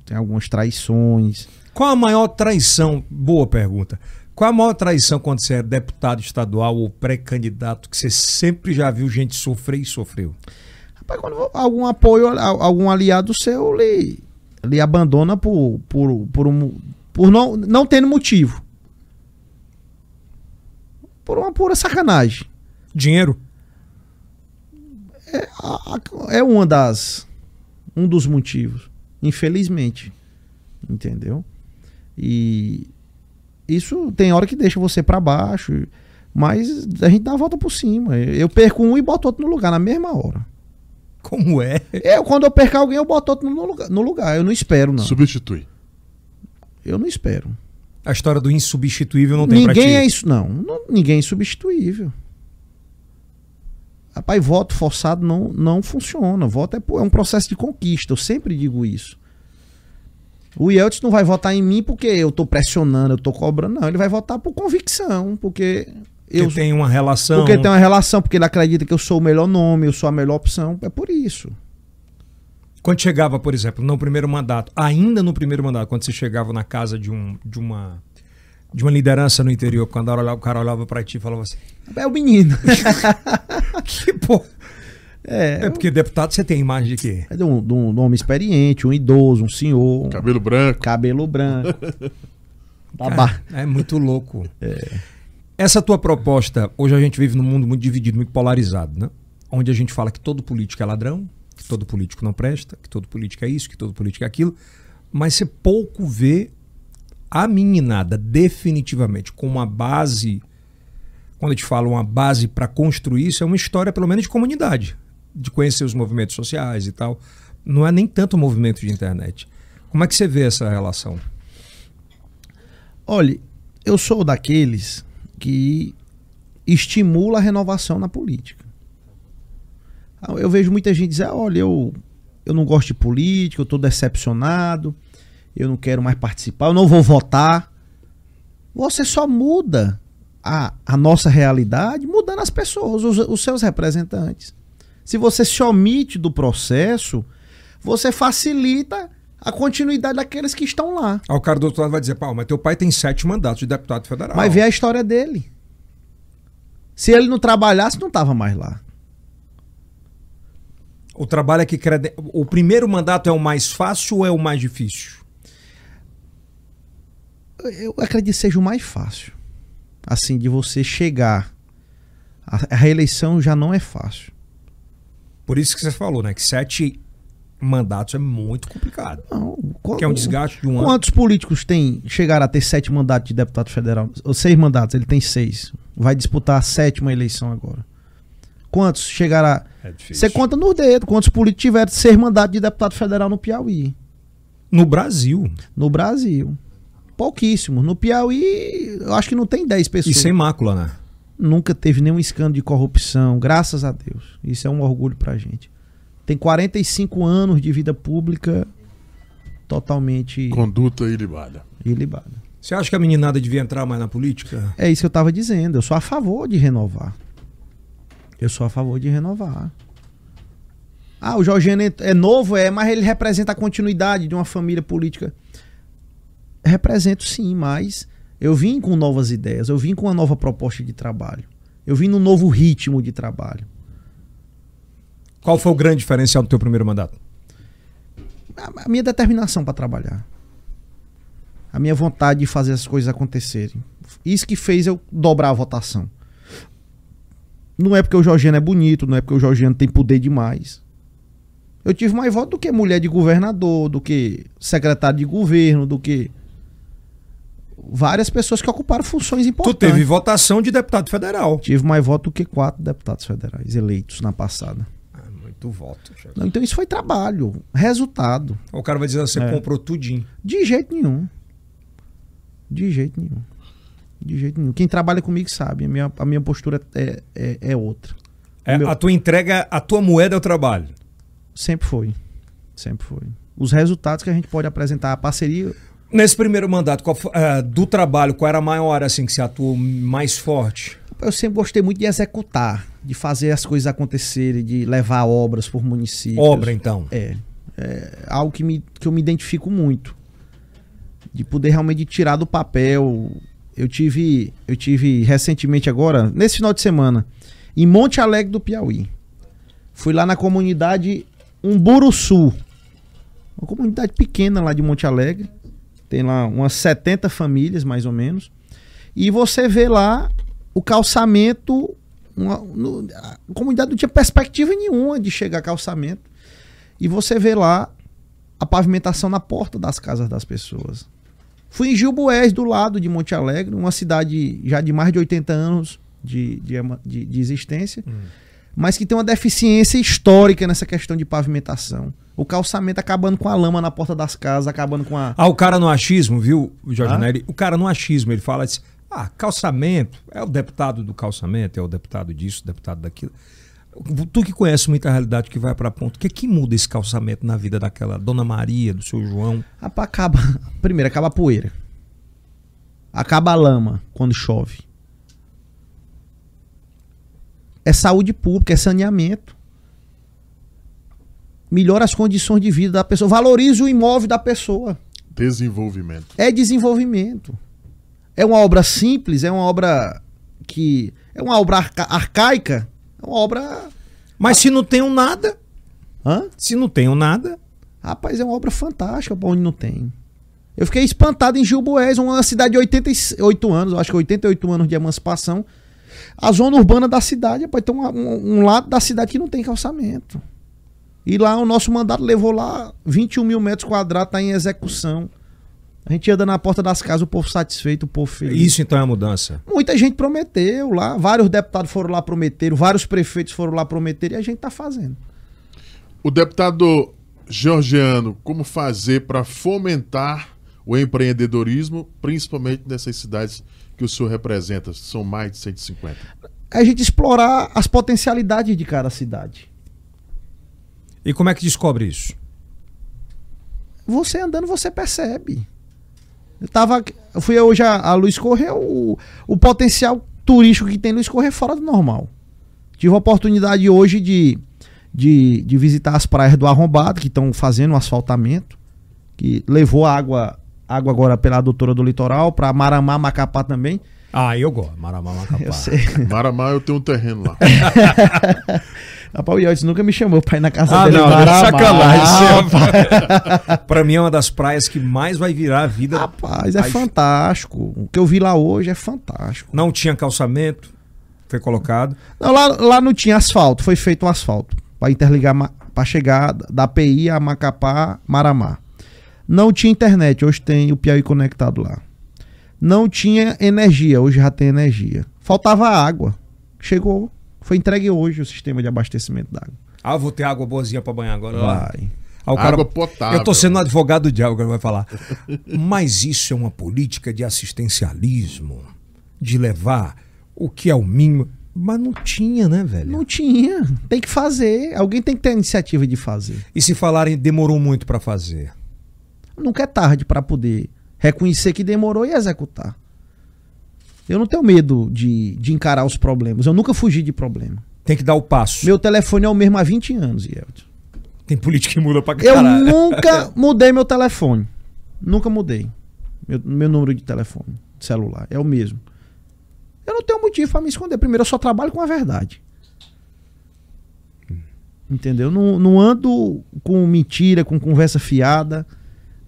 Tem algumas traições. Qual a maior traição? Boa pergunta. Qual a maior traição quando você é deputado estadual ou pré-candidato que você sempre já viu gente sofrer e sofreu? Rapaz, quando algum apoio, algum aliado seu lhe, lhe abandona por, por, por, um, por não, não tendo motivo. Por uma pura sacanagem. Dinheiro? A- É uma das. Um dos motivos. Infelizmente. Entendeu? E isso tem hora que deixa você pra baixo. Mas a gente dá a volta por cima. Eu perco um e boto outro no lugar na mesma hora. Como é? Eu, quando eu perco alguém, eu boto outro no lugar. No lugar. Eu não espero, não. Substitui. Eu não espero. A história do insubstituível não tem pra ti. Ninguém é isso, não. Não- Ninguém é insubstituível. Rapaz, voto forçado não, não funciona. Voto é, é um processo de conquista. Eu sempre digo isso. O Yeltsin não vai votar em mim porque eu tô pressionando, eu tô cobrando. Não, ele vai votar por convicção. Porque eu, Porque tem uma relação. porque tem uma relação, porque ele acredita que eu sou o melhor nome, eu sou a melhor opção. É por isso. Quando chegava, por exemplo, no primeiro mandato, ainda no primeiro mandato, quando você chegava na casa de, um, de uma de uma liderança no interior, quando o cara olhava- o cara olhava pra ti e falava assim: É o menino. que porra. É, É porque deputado você tem imagem de quê? é de um, de um- homem experiente, um idoso, um senhor, um Cabelo branco. cabelo branco. Tá ba- É muito louco. Essa tua proposta, hoje a gente vive num mundo muito dividido, muito polarizado, né? Onde a gente fala que todo político é ladrão, que todo político não presta, que todo político é isso, que todo político é aquilo, mas você pouco vê a meninada definitivamente com uma base, quando a gente fala uma base para construir isso, é uma história pelo menos de comunidade, de conhecer os movimentos sociais e tal. Não é nem tanto movimento de internet. Como é que você vê essa relação? Olha, eu sou daqueles que estimula a renovação na política. Ah, Eu vejo muita gente dizer, olha, eu, eu não gosto de política, eu estou decepcionado, eu não quero mais participar, eu não vou votar. Você só muda a, a nossa realidade mudando as pessoas, os, os seus representantes. Se você se omite do processo, você facilita a continuidade daqueles que estão lá. Aí o cara do outro lado vai dizer, pau, mas teu pai tem sete mandatos de deputado federal. Mas vê a história dele. Se ele não trabalhasse, não estava mais lá. O trabalho é que crede... o primeiro mandato é o mais fácil ou é o mais difícil? Eu acredito que seja o mais fácil. Assim, de você chegar. A reeleição já não é fácil. Por isso que você falou, né? Que sete mandatos é muito complicado. Não, que é um desgaste de um ano. Quantos políticos têm chegaram a ter sete mandatos de deputado federal? Ou seis mandatos, ele tem seis. Vai disputar a sétima eleição agora. Quantos chegaram a. É. Você conta no dedo quantos políticos tiveram seis mandatos de deputado federal no Piauí. No Brasil. No Brasil. Pouquíssimos. No Piauí, eu acho que não tem 10 E pessoas. sem mácula, né? Nunca teve nenhum escândalo de corrupção, graças a Deus. Isso é um orgulho pra gente. Tem 45 anos de vida pública totalmente Conduta ilibada. ilibada. Você acha que a meninada devia entrar mais na política? É isso que eu tava dizendo. Eu sou a favor de renovar. Eu sou a favor de renovar. Ah, o Jorgiano é- é novo, é, mas ele representa a continuidade de uma família política. Represento sim, mas eu vim com novas ideias, eu vim com uma nova proposta de trabalho. Eu vim num novo ritmo de trabalho. Qual foi o grande diferencial do teu primeiro mandato? A minha determinação para trabalhar. A minha vontade de fazer as coisas acontecerem. Isso que fez eu dobrar a votação. Não é porque o Jorgiano é bonito, não é porque o Jorgiano tem poder demais. Eu tive mais voto do que mulher de governador, do que secretário de governo, do que várias pessoas que ocuparam funções Tu importantes. teve votação de deputado federal. Tive mais voto do que quatro deputados federais eleitos na passada. Ah, muito voto. Não, então isso foi trabalho, resultado. O cara vai dizer, você É. comprou tudinho. De jeito nenhum. De jeito nenhum. De jeito nenhum. Quem trabalha comigo sabe, a minha, a minha postura é, é, é outra. É, Meu- A tua entrega, a tua moeda é o trabalho. Sempre foi. Sempre foi. Os resultados que a gente pode apresentar, a parceria. Nesse primeiro mandato, qual ah, do trabalho, qual era a maior assim que você atuou mais forte? Eu sempre gostei muito de executar, de fazer as coisas acontecerem, de levar obras por municípios. Obra, então. É. É algo que, me, que eu me identifico muito. De poder realmente tirar do papel. Eu tive, eu tive recentemente agora, nesse final de semana, em Monte Alegre do Piauí. Fui lá na comunidade Umburuçu. Uma comunidade pequena lá de Monte Alegre. Tem lá umas 70 famílias, mais ou menos. E você vê lá o calçamento. uma- no- a comunidade não tinha perspectiva nenhuma de chegar a calçamento. E você vê lá a pavimentação na porta das casas das pessoas. Fui em Gilboés, do lado de Monte Alegre, uma cidade já de mais de 80 anos de, de, de- de existência, mas que tem uma deficiência histórica nessa questão de pavimentação. O calçamento acabando com a lama na porta das casas, acabando com a. Ah, o cara no achismo, viu, Jorge Ah? Nery? O cara no achismo, ele fala assim: ah, calçamento, é o deputado do calçamento, é o deputado disso, deputado daquilo. Tu que conhece muita realidade que vai pra ponta, o que é que muda esse calçamento na vida daquela Dona Maria, do seu João? Rapaz, acaba. Primeiro, acaba a poeira. Acaba a lama quando chove. É saúde pública, é saneamento. Melhora as condições de vida da pessoa. Valoriza o imóvel da pessoa. Desenvolvimento. É desenvolvimento. É uma obra simples, é uma obra que. É uma obra arca- arcaica. É uma obra. Mas se não tenho nada, Hã? se não tenho nada, Rapaz, é uma obra fantástica pra onde não tem. Eu fiquei espantado em Gilboés, uma cidade de 88 anos, acho que 88 anos de emancipação. A zona urbana da cidade, pode ter um, um- um lado da cidade que não tem calçamento. E lá o nosso mandato levou lá 21 mil metros quadrados, tá em execução. A gente anda na porta das casas, o povo satisfeito, o povo feliz. isso então é a mudança. Muita gente prometeu lá, vários deputados foram lá prometeram, vários prefeitos foram lá prometer e a gente tá fazendo. O deputado Georgiano, como fazer para fomentar o empreendedorismo, principalmente nessas cidades que o senhor representa? São mais de 150. É a gente explorar as potencialidades de cada cidade. E como é que descobre isso? Você andando, você percebe. Eu tava. Eu fui hoje a, a Luiz Correia, o, o potencial turístico que tem Luiz Correia é fora do normal. Tive a oportunidade hoje de, de, de visitar as praias do Arrombado, que estão fazendo um asfaltamento, que levou água, água agora pela doutora do litoral, para Maramá, Macapá também. Ah, eu gosto. Maramá, Macapá. Eu sei. Maramá, eu tenho um terreno lá. Rapaz, o Yotes nunca me chamou pra ir na casa Ah, dele. não, Maramá. sacanagem. rapaz. pra mim é uma das praias que mais vai virar a vida. Rapaz, é Ai, fantástico. O que eu vi lá hoje é fantástico. Não tinha calçamento, foi colocado. Não, lá, lá não tinha asfalto, foi feito um asfalto para interligar, para chegar da PI a Macapá, Maramá. Não tinha internet, hoje tem o Piauí conectado lá. Não tinha energia, hoje já tem energia. Faltava água. Chegou, foi entregue hoje o sistema de abastecimento d'água. Ah, vou ter água boazinha pra banhar agora. Vai. Ah, o cara- Água potável. Eu tô sendo advogado do diabo, agora vai falar. Mas isso é uma política de assistencialismo, de levar o que é o mínimo. Mas não tinha, né, velho? Não tinha. Tem que fazer. Alguém tem que ter a iniciativa de fazer. E se falarem demorou muito pra fazer? Nunca é tarde para poder reconhecer que demorou e executar. Eu não tenho medo de, de encarar os problemas. Eu nunca fugi de problema. Tem que dar o passo. Meu telefone é o mesmo há 20 anos, Yeltsin. Tem política que muda pra Eu caralho. nunca mudei meu telefone. Nunca mudei. Meu, meu número de telefone, de celular. É o mesmo. Eu não tenho motivo para me esconder. Primeiro, eu só trabalho com a verdade. Entendeu? Não, não ando com mentira, com conversa fiada.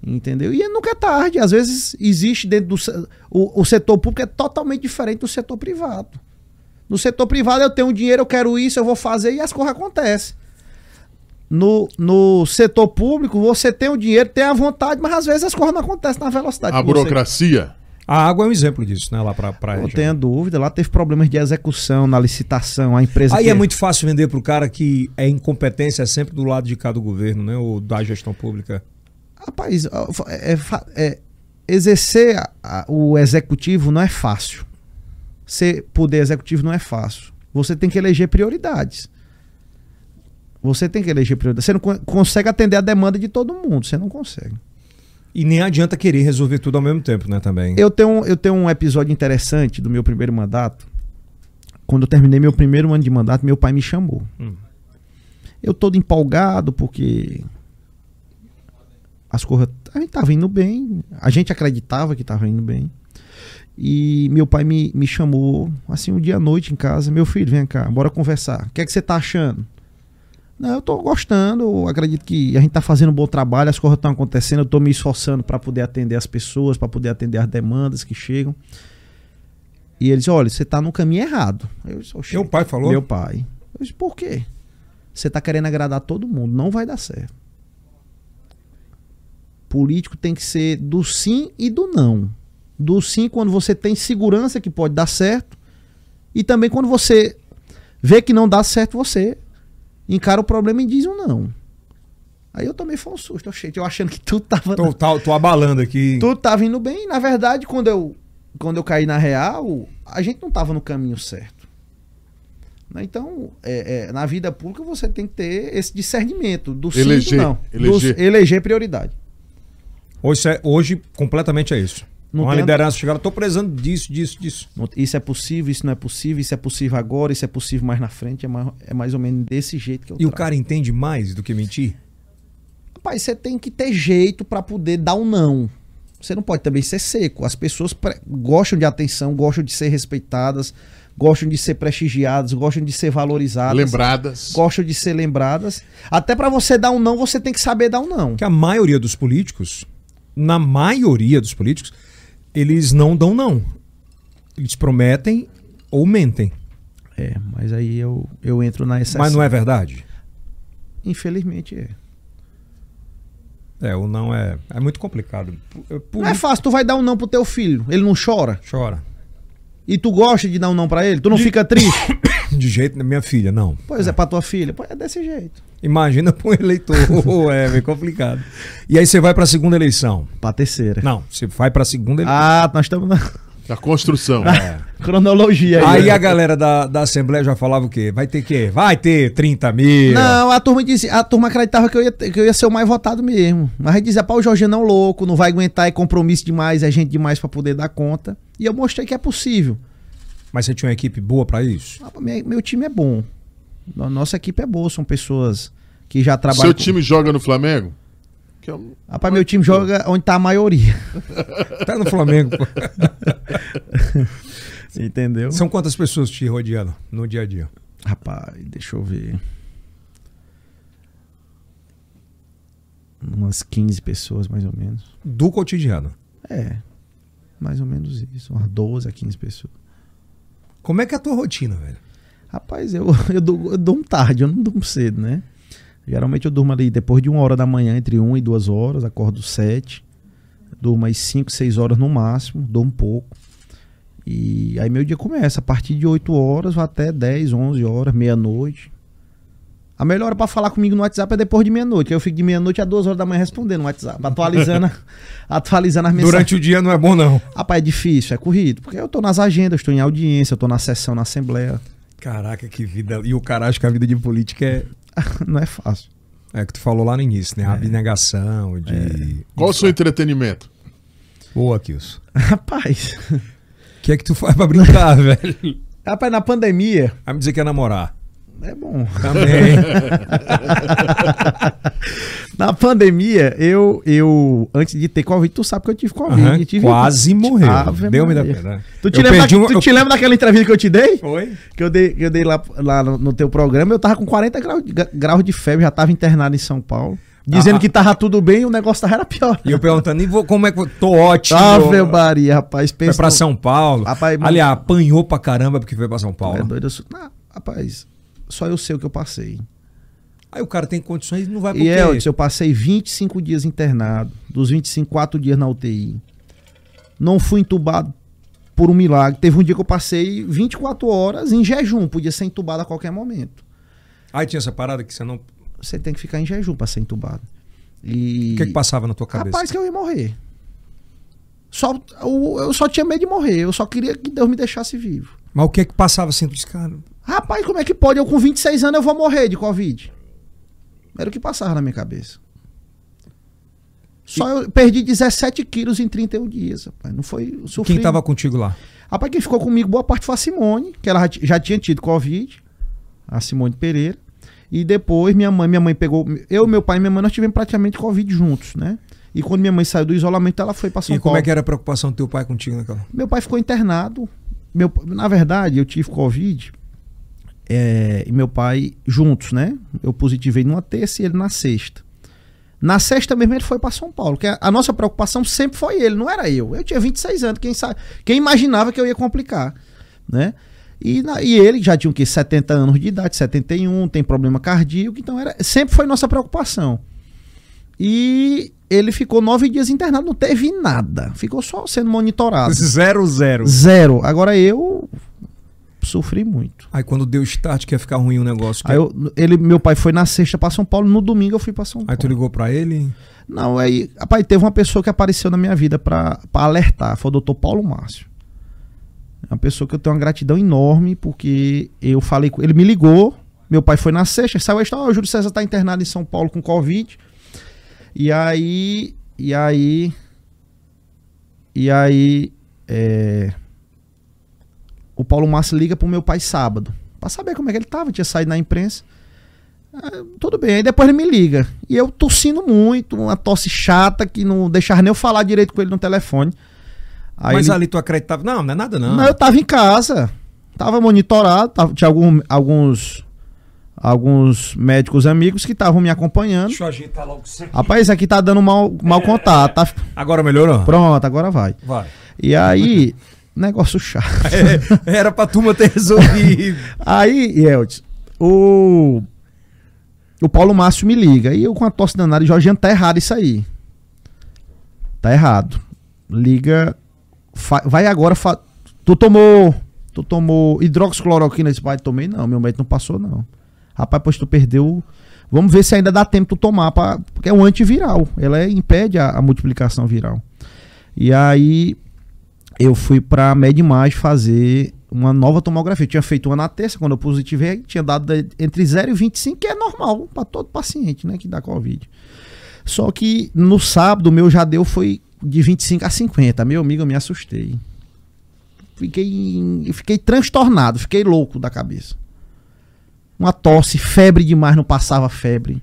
Entendeu? E nunca é tarde. Às vezes existe dentro do. O, o setor público é totalmente diferente do setor privado. No setor privado eu tenho dinheiro, eu quero isso, eu vou fazer e as coisas acontecem. No, no setor público, você tem o dinheiro, tem a vontade, mas às vezes as coisas não acontecem na velocidade. A que você- burocracia. A água é um exemplo disso, né? Lá pra, pra Não tenha dúvida, lá teve problemas de execução na licitação, a empresa. Aí que- é muito fácil vender pro cara que é incompetência é sempre do lado de cá do governo, né? Ou da gestão pública. Rapaz, é, fa- é- exercer a- a- o executivo não é fácil. Ser poder executivo não é fácil. Você tem que eleger prioridades. Você tem que eleger prioridades. Você não co- consegue atender a demanda de todo mundo. Você não consegue. E nem adianta querer resolver tudo ao mesmo tempo, né? Também. Eu tenho, eu tenho um episódio interessante do meu primeiro mandato. Quando eu terminei meu primeiro ano de mandato, meu pai me chamou. Hum. Eu todo empolgado porque as coisas a gente tava indo bem, a gente acreditava que tava indo bem. E meu pai me, me chamou assim um dia à noite em casa, meu filho, vem cá, bora conversar. O que é que você tá achando? Não, eu tô gostando, eu acredito que a gente tá fazendo um bom trabalho, as coisas estão acontecendo, eu tô me esforçando para poder atender as pessoas, para poder atender as demandas que chegam. E ele disse: "Olha, você tá no caminho errado". Eu disse, "Oxê, Seu pai falou? Meu pai. Eu disse: "Por quê?" Você tá querendo agradar todo mundo, não vai dar certo. Político tem que ser do sim e do não. Do sim quando você tem segurança que pode dar certo e também quando você vê que não dá certo, você encara o problema e diz um não. Aí eu também foi um susto, eu achando que tudo tava Tô, tá- tô abalando aqui. tudo tava indo bem. Na verdade, quando eu, quando eu caí na real, a gente não tava no caminho certo. Né? Então, é, é, na vida pública você tem que ter esse discernimento do sim e do não. eleger. Dos- eleger prioridade. Hoje, é- hoje completamente é isso. Não Uma liderança chegar, tô precisando disso, disso, disso. Isso é possível, isso não é possível, isso é possível agora, isso é possível mais na frente. É mais, é mais ou menos desse jeito que eu E o trato. cara entende mais do que mentir? Rapaz, você tem que ter jeito pra poder dar um não. Você não pode também ser seco. As pessoas pre- gostam de atenção, gostam de ser respeitadas, gostam de ser prestigiadas, gostam de ser valorizadas. Lembradas. Gostam de ser lembradas. Até pra você dar um não, você tem que saber dar um não. Que a maioria dos políticos, na maioria dos políticos, eles não dão não. Eles prometem ou mentem. É, mas aí eu, eu entro na exceção. Mas não é verdade? Infelizmente é. É, o não é. É muito complicado. P- Não é fácil, tu vai dar um não pro teu filho, ele não chora. Chora. E tu gosta de dar um não pra ele? Tu não fica triste? De jeito, minha filha, não. pois é, pra tua filha. Pois é desse jeito. Imagina para um eleitor. é bem complicado. E aí você vai para a segunda eleição. Pra terceira. Não, você vai para a segunda eleição. Ah, nós estamos na. Da construção. É. Cronologia Aí né? a galera da, da Assembleia já falava o quê? Vai ter quê? Vai ter 30 mil. Não, a turma dizia, a turma acreditava que eu ia, que eu ia ser o mais votado mesmo. Mas a gente dizia, pá, o Jorge não é louco, não vai aguentar, é compromisso demais, é gente demais pra poder dar conta. E eu mostrei que é possível. Mas você tinha uma equipe boa pra isso? Ah, meu, meu time é bom. No- Nossa equipe é boa, são pessoas que já trabalham. Seu com- time joga no Flamengo? Que um- Rapaz, meu time joga onde tá a maioria. Tá no Flamengo. pô. Entendeu? São quantas pessoas te rodeando no dia a dia? Rapaz, deixa eu ver. Umas 15 pessoas, mais ou menos. Do cotidiano. É. Mais ou menos isso. Umas 12 a 15 pessoas. Como é que é a tua rotina, velho? Rapaz, eu, eu, durmo, eu durmo tarde, eu não durmo cedo, né? Geralmente eu durmo ali depois de uma hora da manhã, entre 1 e 2 horas, acordo 7. Durmo aí 5, 6 horas no máximo, durmo pouco. E aí meu dia começa a partir de 8 horas, vai até 10, 11 horas, meia-noite. A melhor hora pra falar comigo no WhatsApp é depois de meia-noite. Eu fico de meia-noite a 2 horas da manhã respondendo no WhatsApp, atualizando, atualizando as mensagens. Durante o dia não é bom, não. Rapaz, é difícil, é corrido. Porque eu tô nas agendas, estou em audiência, eu tô na sessão, na assembleia. Caraca, que vida. E o cara acha que a vida de política é. Não é fácil. É que tu falou lá no início, né? A abnegação de. Qual o seu entretenimento? Boa, Kilson. Rapaz, O que é que tu faz pra brincar, velho? rapaz, na pandemia, Vai me dizer que é namorar. É bom. Também. Na pandemia, eu, eu, antes de ter Covid, tu sabe que eu tive Covid. Aham, eu tive- Quase morreu. Ave Deu-me da Maria. pena. Tu te, Eu lembra, da- um- tu eu- te lembra daquela entrevista que eu te dei? Foi? Que eu dei, que eu dei lá, lá no, no teu programa, eu tava com 40 graus, de- graus de febre, já tava internado em São Paulo. Dizendo Ah. que tava tudo bem e o negócio tava era pior. E eu perguntando, e vou, como é que eu tô ótimo? Ave Maria, rapaz. Foi pra São Paulo. Rapaz, Aliás, apanhou pra caramba porque foi pra São É Paulo. doido, eu sou- Não, rapaz, só eu sei o que eu passei. Aí o cara tem condições e não vai pro E quê? Elton, eu passei 25 dias internado. Dos 25, 4 dias na UTI. Não fui entubado por um milagre. Teve um dia que eu passei 24 horas em jejum. Podia ser entubado a qualquer momento. Aí tinha essa parada que você não. O Você tem que ficar em jejum pra ser entubado. E... que é que passava na tua cabeça? Rapaz, que eu ia morrer. Só, eu, eu só tinha medo de morrer. Eu só queria que Deus me deixasse vivo. Mas o que é que passava assim? Disse, cara, Rapaz, como é que pode? Eu com 26 anos eu vou morrer de Covid. Era o que passava na minha cabeça. Só eu perdi 17 quilos em 31 dias, rapaz. Não foi eu sofri. quem tava contigo lá? Rapaz, quem ficou comigo boa parte foi a Simone, que ela já ti- já tinha tido Covid. A Simone Pereira. E depois minha mãe, minha mãe pegou. Eu, meu pai e minha mãe, nós tivemos praticamente Covid juntos, né? E quando minha mãe saiu do isolamento, ela foi pra São e Paulo. como é que era a preocupação do teu pai contigo naquela? Meu pai ficou internado. Meu, na verdade, eu tive Covid. É, e meu pai juntos, né? Eu positivei numa terça e ele na sexta. Na sexta mesmo ele foi para São Paulo. Que a, a nossa preocupação sempre foi ele, não era eu. Eu tinha 26 anos, quem, sabe, quem imaginava que eu ia complicar, né? E, na- e ele já tinha o quê? 70 anos de idade, 71, tem problema cardíaco, então era, sempre foi nossa preocupação. E ele ficou nove dias internado, não teve nada. Ficou só sendo monitorado. Zero, zero. Zero. Agora eu sofri muito. Aí quando deu start que ia ficar ruim o negócio. que- Aí eu, ele, meu pai foi na sexta pra São Paulo, no domingo eu fui pra São Aí Paulo. tu ligou pra ele. Não, aí, rapaz, teve uma pessoa que apareceu na minha vida pra, pra alertar, foi o doutor Paulo Márcio. É uma pessoa que eu tenho uma gratidão enorme, porque eu falei com ele, me ligou, meu pai foi na sexta, saiu a história, "Ó, o Júlio César tá internado em São Paulo com Covid. E aí, e aí, e aí, é, o Paulo Márcio liga pro meu pai sábado, pra saber como é que ele tava, tinha saído na imprensa. Ah, tudo bem, aí depois ele me liga. E eu tossindo muito, uma tosse chata que não deixava nem eu falar direito com ele no telefone. Aí Mas ele- ali tu acreditava. Não, não é nada não. não, eu tava em casa. Tava monitorado, tava- tinha algum- alguns alguns médicos amigos que estavam me acompanhando. Deixa eu ajeitar logo isso aqui. Rapaz, aqui tá dando mal, mal contato. Tá... Agora melhorou? Pronto, agora vai. Vai. E aí, negócio chato. É, era pra turma ter resolvido. Aí, Yeltsin, o. O Paulo Márcio me liga. E eu com a tosse danada, e Jorginho, tá errado isso aí. Tá errado. Liga. fa- vai agora. fa- tu tomou. Tu tomou hidroxicloroquina? Esse pai tomei, não. Meu médico não passou, não. Rapaz, pois tu perdeu. Vamos ver se ainda dá tempo tu tomar, pra, porque é um antiviral. Ela é- impede a, a multiplicação viral. E aí. Eu fui pra Medimage fazer uma nova tomografia. Eu tinha feito uma na terça, quando eu positivei, tinha dado entre 0 e 25, que é normal para todo paciente, né, que dá Covid. Só que no sábado, meu já deu foi de 25 a 50. Meu amigo, eu me assustei. Fiquei, fiquei transtornado, fiquei louco da cabeça. Uma tosse, febre demais, não passava febre.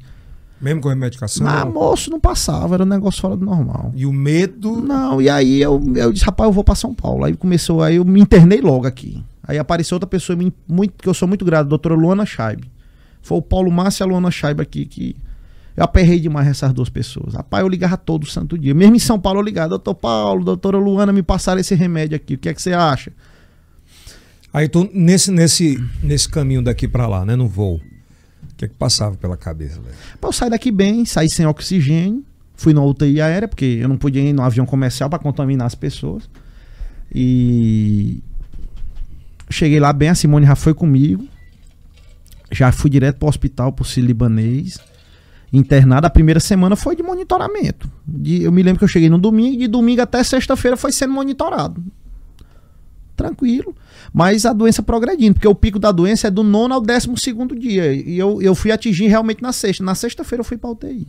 Mesmo com a medicação? Mas, moço, não passava, era um negócio fora do normal. E o medo. Não, e aí eu, eu disse, rapaz, eu vou pra São Paulo. Aí começou, aí eu me internei logo aqui. Aí apareceu outra pessoa, muito, que eu sou muito grato, a doutora Luana Scheibe. Foi o Paulo Márcio e a Luana Scheibe aqui que eu aperrei demais essas duas pessoas. Rapaz, eu ligava todo santo dia. Mesmo em São Paulo eu ligava, doutor Paulo, doutora Luana, me passaram esse remédio aqui, o que é que você acha? Aí tu, nesse, nesse, nesse caminho daqui pra lá, né? No voo. O que é que passava pela cabeça, velho? Pô, eu saí daqui bem, saí sem oxigênio, fui na UTI aérea, porque eu não podia ir no avião comercial para contaminar as pessoas. E cheguei lá bem, a Simone já foi comigo. Já fui direto pro hospital, pro Ciro Libanês. Internado, a primeira semana foi de monitoramento. De- eu me lembro que eu cheguei no domingo, de domingo até sexta-feira foi sendo monitorado. Tranquilo. Mas a doença progredindo, porque o pico da doença é do nono ao décimo segundo dia. E eu, eu fui atingir realmente na sexta. Na sexta-feira eu fui pra UTI.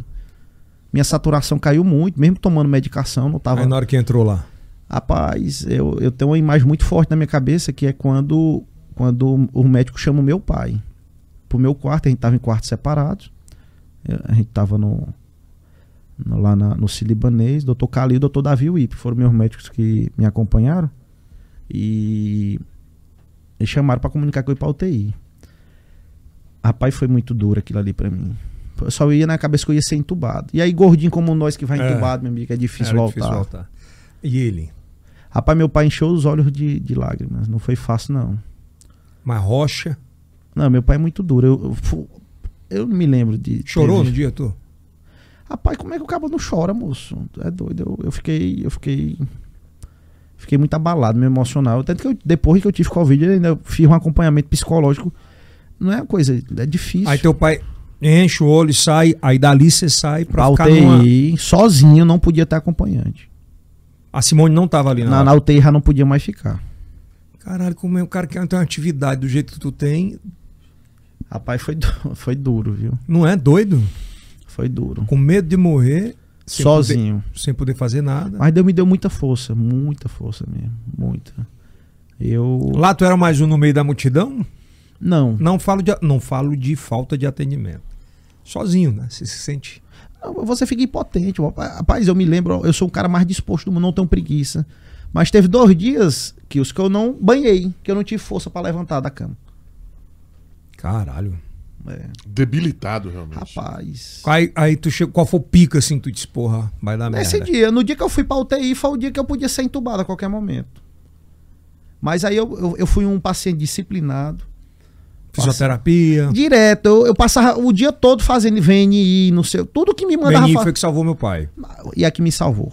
Minha saturação caiu muito, mesmo tomando medicação, não tava. Aí na hora que entrou lá. Rapaz, eu, eu tenho uma imagem muito forte na minha cabeça que é quando, quando o médico chama o meu pai pro meu quarto, a gente tava em quartos separados. A gente tava no, no- lá na- no Cilibanês, doutor Calil e doutor Davi Wip, foram meus médicos que me acompanharam. E eles chamaram pra comunicar que eu ia pra UTI. Rapaz, foi muito duro aquilo ali pra mim. Eu só ia na cabeça que eu ia ser entubado. E aí, gordinho como nós que vai É. entubado, meu amigo, é difícil voltar. difícil voltar. E ele? Rapaz, meu pai encheu os olhos de, de lágrimas. Não foi fácil, não. Uma rocha. Não, meu pai é muito duro. Eu, eu, eu não me lembro de. Chorou no dia, tu? Rapaz, como é que o cabo não chora, moço? É doido. Eu, eu fiquei. Eu fiquei. Fiquei muito abalado, me emocional. Tanto que eu- depois que eu tive Covid, eu ainda fiz um acompanhamento psicológico. Não é uma coisa, é difícil. Aí teu pai enche o olho e sai, aí dali você sai pra pra ficar UTI, numa... sozinho, não podia ter acompanhante. A Simone não tava ali na, Na, na UTI já não podia mais ficar. Caralho, como é o cara que tem uma atividade do jeito que tu tem, Rapaz, foi, foi duro, viu? não é doido? Foi duro. Com medo de morrer, sem Sozinho. poder- sem poder fazer nada. Mas Deus me deu muita força, muita força mesmo, muita. Eu Lá tu era mais um no meio da multidão? não, Não falo de, não falo de falta de atendimento. Sozinho, né? Você se sente. não, você fica impotente. Rapaz, eu me lembro, eu sou um cara mais disposto do mundo, não tenho preguiça. Mas teve dois dias que os que eu não banhei, que eu não tive força pra levantar da cama. Caralho. É, Debilitado, realmente. rapaz. Aí, aí tu chegou. Qual foi o pico assim? Tu disse, porra, vai dar Nesse merda. dia, no dia que eu fui pra UTI, foi o dia que eu podia ser entubado a qualquer momento. Mas aí eu, eu, eu fui um paciente disciplinado. Fisioterapia. Direto, eu, eu passava o dia todo fazendo VNI, não sei, tudo que me mandava fa- foi que salvou meu pai. E a que me salvou.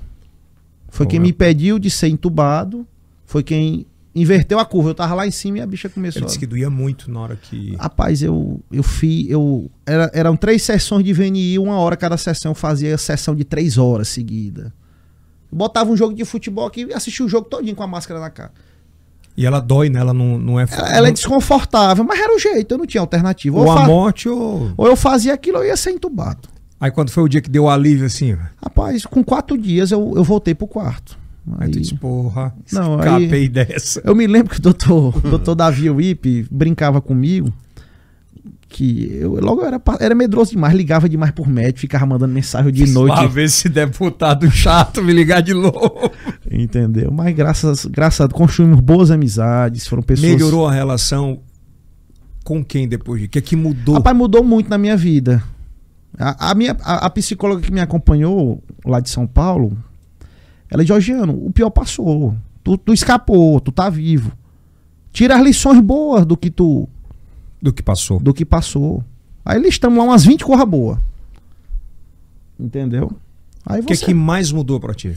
Foi quem me pediu de ser entubado. Foi quem inverteu a curva. Eu tava lá em cima e a bicha começou. Ele disse que doía muito na hora que. Rapaz, eu, eu fiz. Eu, era, eram três sessões de VNI, uma hora cada sessão. Eu fazia sessão de três horas seguida. Eu botava um jogo de futebol aqui e assistia o jogo todinho com a máscara na cara. E ela dói, né? Ela não, não é. Ela, ela é desconfortável, mas era o jeito, eu não tinha alternativa. Ou, Ou a morte ou. ou eu fazia aquilo ou eu ia ser entubado. Aí quando foi o dia que deu o alívio assim, Rapaz, com quatro dias eu, eu voltei pro quarto. Aí, tu disse, porra, Não, aí- escapei dessa. Eu me lembro que o doutor, o doutor Davi Wip brincava comigo que eu logo eu era, era medroso demais, ligava demais por médico, ficava mandando mensagem de noite, Lá ver esse deputado chato me ligar de novo. entendeu? Mas graças, graças a Deus, construímos boas amizades, foram pessoas... Melhorou a relação com quem depois de? O que é que mudou? Rapaz, mudou muito na minha vida. A, a minha, a, a psicóloga que me acompanhou lá de São Paulo, ela é georgiano, o pior passou. Tu, tu escapou, tu tá vivo. Tira as lições boas do que tu Do que passou. do que passou. Aí listamos lá umas 20 coisas boas. Entendeu? Aí O que é você. que mais mudou pra ti?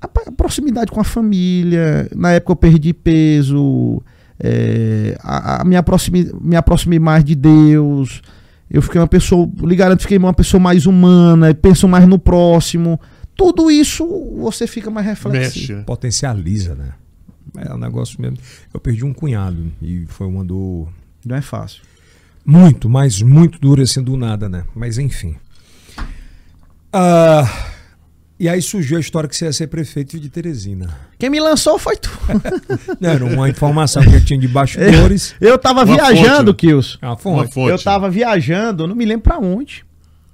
A, a proximidade com a família. Na época eu perdi peso. é, a, a- me, aproximei, me aproximei mais de Deus. Eu fiquei uma pessoa. Lhe garanto, fiquei uma pessoa mais humana. Penso mais no próximo. Tudo isso você fica mais reflexivo. Mexe, né? Potencializa, né? É um negócio mesmo. Eu perdi um cunhado e foi uma dor Não é fácil. muito, mas muito dura assim do nada, né? Mas enfim. Ah, e aí surgiu a história que você ia ser prefeito de Teresina. Quem me lançou foi tu. Não, era uma informação que eu tinha de bastidores. Eu tava Uma viajando, fonte, Kills. É uma Uma fonte. fonte. Eu tava viajando, eu não me lembro pra onde.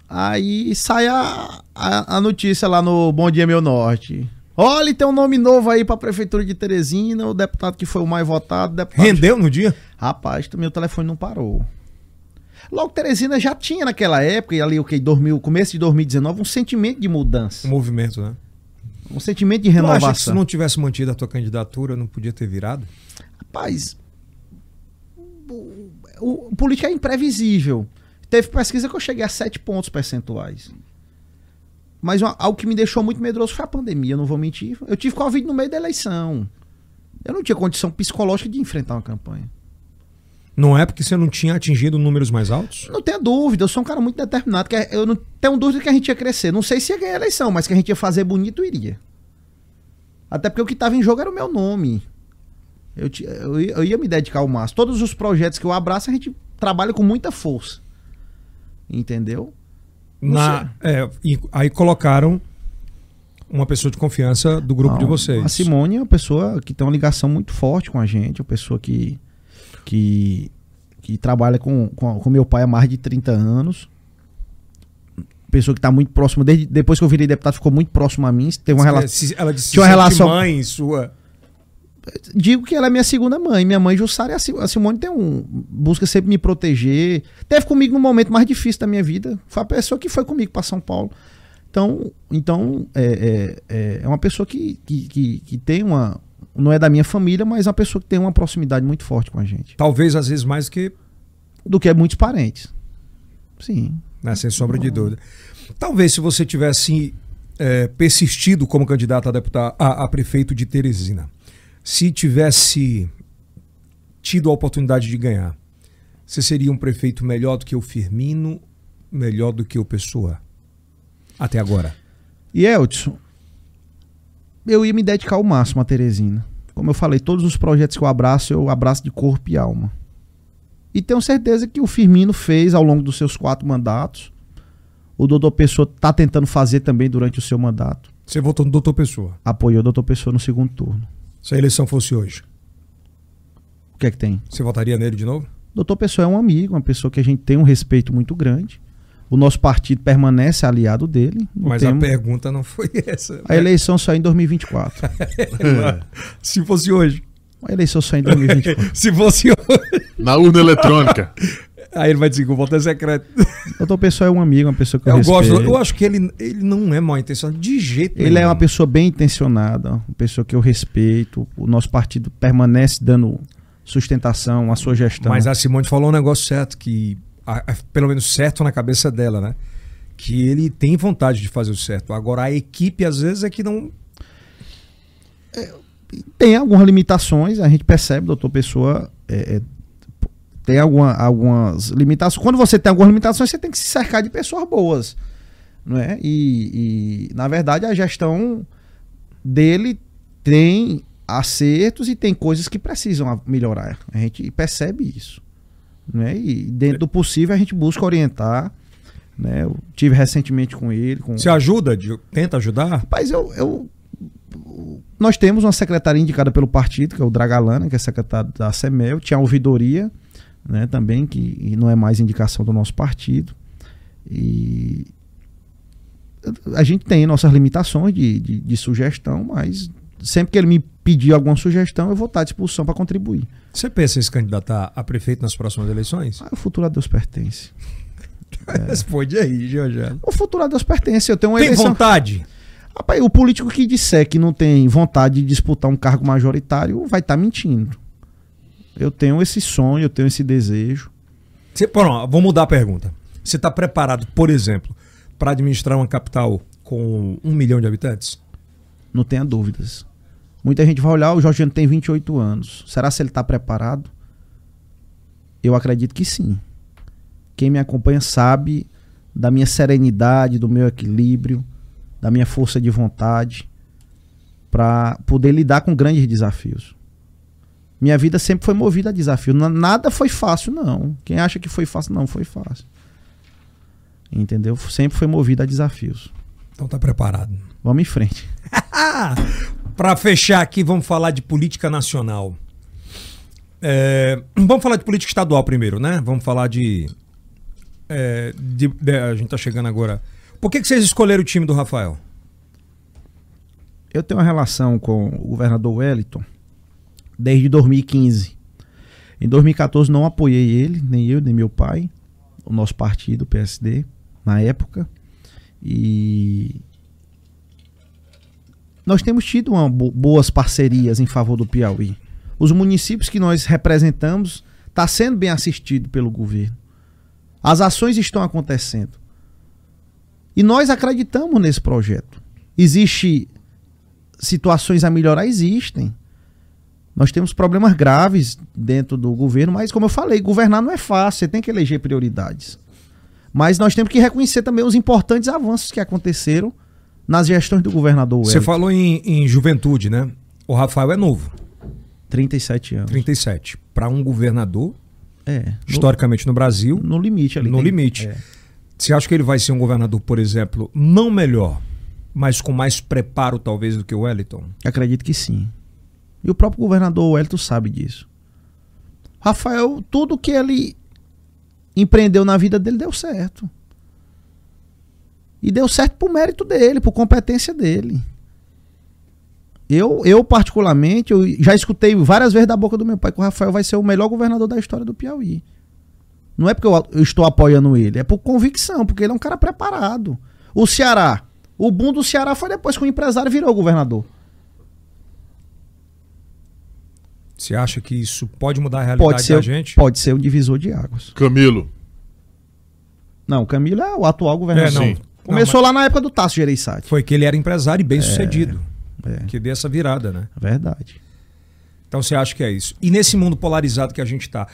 Aí sai a, a, a notícia lá no Bom Dia Meu Norte. Olha, tem um nome novo aí pra Prefeitura de Teresina, o deputado que foi o mais votado. Deputado... Rendeu no dia? Rapaz, meu telefone não parou. Logo, Teresina já tinha naquela época, e ali o que, 2000, começo de 2019, um sentimento de mudança, O movimento, né? um sentimento de Tu acha que se renovação. não tivesse mantido a tua candidatura, não podia ter virado? Rapaz, o, o, o político é imprevisível. Teve pesquisa que eu cheguei a 7 pontos percentuais. Mas uma- algo que me deixou muito medroso foi a pandemia, não vou mentir. Eu tive Covid no meio da eleição. Eu não tinha condição psicológica de enfrentar uma campanha. Não é porque você não tinha atingido números mais altos? Não tenha dúvida, eu sou um cara muito determinado. Que eu não tenho dúvida que a gente ia crescer. Não sei se ia ganhar a eleição, mas que a gente ia fazer bonito, iria. Até porque o que estava em jogo era o meu nome. Eu, eu ia- eu ia me dedicar ao máximo. Todos os projetos que eu abraço, a gente trabalha com muita força. Entendeu? Não Na, é, e aí colocaram uma pessoa de confiança do grupo Não, de vocês. A Simone é uma pessoa que tem uma ligação muito forte com a gente, uma pessoa que, que, que trabalha com, com, com meu pai há mais de 30 anos. Pessoa que está muito próxima, desde depois que eu virei deputado, ficou muito próximo a mim. Tem uma relação. Ela disse Tinha uma relação- mãe sua. Digo que ela é minha segunda mãe. Minha mãe Jussara e a Si- a Simone tem um. busca sempre me proteger. Teve comigo no momento mais difícil da minha vida. Foi a pessoa que foi comigo para São Paulo. Então, então é, é, é- é uma pessoa que, que, que, que tem uma. Não é da minha família, mas é uma pessoa que tem uma proximidade muito forte com a gente. Talvez às vezes mais do que, Do que muitos parentes. Sim. né, sem sombra de dúvida. Talvez se você tivesse é, persistido como candidato a deputado a, a prefeito de Teresina, se tivesse tido a oportunidade de ganhar, você seria um prefeito melhor do que o Firmino, melhor do que o Pessoa? Até agora. E Elton, eu ia me dedicar ao máximo a Teresina. Como eu falei, todos os projetos que eu abraço, eu abraço de corpo e alma. E tenho certeza que o Firmino fez ao longo dos seus quatro mandatos. O doutor Pessoa está tentando fazer também durante o seu mandato. Você votou no doutor Pessoa. Apoiou o doutor Pessoa no segundo turno. Se a eleição fosse hoje, O que é que tem? você votaria nele de novo? Doutor Pessoa é um amigo, uma pessoa que a gente tem um respeito muito grande. O nosso partido permanece aliado dele. Mas temos- a pergunta não foi essa. a eleição só é em 2024. Se fosse hoje. A eleição só é em 2024. Se fosse hoje. Na urna eletrônica. Aí ele vai dizer que o voto é secreto. Doutor Pessoa é um amigo, uma pessoa que eu, Eu gosto. respeito. Eu acho que ele, ele não é mal intencionado de jeito Ele nenhum. é uma pessoa bem intencionada, uma pessoa que eu respeito. O nosso partido permanece dando sustentação à sua gestão. Mas a Simone falou um negócio certo, que. a- a- pelo menos certo na cabeça dela, né? Que ele tem vontade de fazer o certo. Agora a equipe, às vezes, é que não. Tem algumas limitações, a gente percebe, doutor Pessoa. é, é, tem alguma- algumas limitações. Quando você tem algumas limitações, você tem que se cercar de pessoas boas. Não é? e, e, na verdade, a gestão dele tem acertos e tem coisas que precisam melhorar. A gente percebe isso. Né? E dentro do possível, a gente busca orientar. Né? Eu tive recentemente com ele. Com... Você ajuda? tenta ajudar? Rapaz, eu, eu- Nós temos uma secretaria indicada pelo partido, que é o Dragalana, que é secretário da SEMEL. Tinha a ouvidoria, né, também, que não é mais indicação do nosso partido. E. A gente tem nossas limitações de, de, de sugestão, mas sempre que ele me pedir alguma sugestão, eu vou estar à disposição para contribuir. Você pensa em se candidatar a prefeito nas próximas eleições? Ah, o futuro a Deus pertence. Responde aí, Georgiano. O futuro a Deus pertence. Eu tenho uma Tem eleição. vontade? Rapaz, o político que disser que não tem vontade de disputar um cargo majoritário vai estar mentindo. Eu tenho esse sonho, eu tenho esse desejo. Você, pronto, vou mudar a pergunta. Você está preparado, por exemplo, para administrar uma capital com um milhão de habitantes? Não tenha dúvidas. Muita gente vai olhar, o Jorgiano tem 28 anos. Será se ele está preparado? Eu acredito que sim. Quem me acompanha sabe da minha serenidade, do meu equilíbrio, da minha força de vontade para poder lidar com grandes desafios. Minha vida sempre foi movida a desafio. Nada foi fácil, não. Quem acha que foi fácil, não foi fácil. Entendeu? Sempre foi movida a desafios. Então tá preparado. Vamos em frente. Para fechar aqui, vamos falar de política nacional. É, vamos falar de política estadual primeiro, né? Vamos falar de, é, de- de- A gente tá chegando agora. Por que, que vocês escolheram o time do Rafael? Eu tenho uma relação com o governador Wellington desde 2015. Em 2014 não apoiei ele, nem eu, nem meu pai, o nosso partido, o PSD, na época. E nós temos tido uma bo- boas parcerias em favor do Piauí. Os municípios que nós representamos está sendo bem assistido pelo governo. As ações estão acontecendo. E nós acreditamos nesse projeto. Existe situações a melhorar existem. Nós temos problemas graves dentro do governo, mas como eu falei, governar não é fácil, você tem que eleger prioridades. Mas nós temos que reconhecer também os importantes avanços que aconteceram nas gestões do governador Você Wellington. falou em, em juventude, né? O Rafael é novo, 37 anos. 37. Para um governador, É. No, historicamente no Brasil, no limite ali. no tem- limite. é. Você acha que ele vai ser um governador, por exemplo, não melhor, mas com mais preparo talvez do que o Wellington? Acredito que sim. E o próprio governador Wellington sabe disso. Rafael, tudo que ele empreendeu na vida dele deu certo. E deu certo por mérito dele, por competência dele. Eu, eu particularmente, eu já escutei várias vezes da boca do meu pai que o Rafael vai ser o melhor governador da história do Piauí. Não é porque eu, eu estou apoiando ele, é por convicção, porque ele é um cara preparado. O Ceará, o boom do Ceará foi depois que o empresário virou governador. Você acha que isso pode mudar a realidade Pode ser, da gente? pode ser um divisor de águas. Camilo. Não, Camilo é o atual governador. É, não. Começou lá na época do Tasso Gereissati. Foi que ele era empresário e bem sucedido. É, Que deu essa virada, né? verdade. Então você acha que é isso. E nesse mundo polarizado que a gente tá.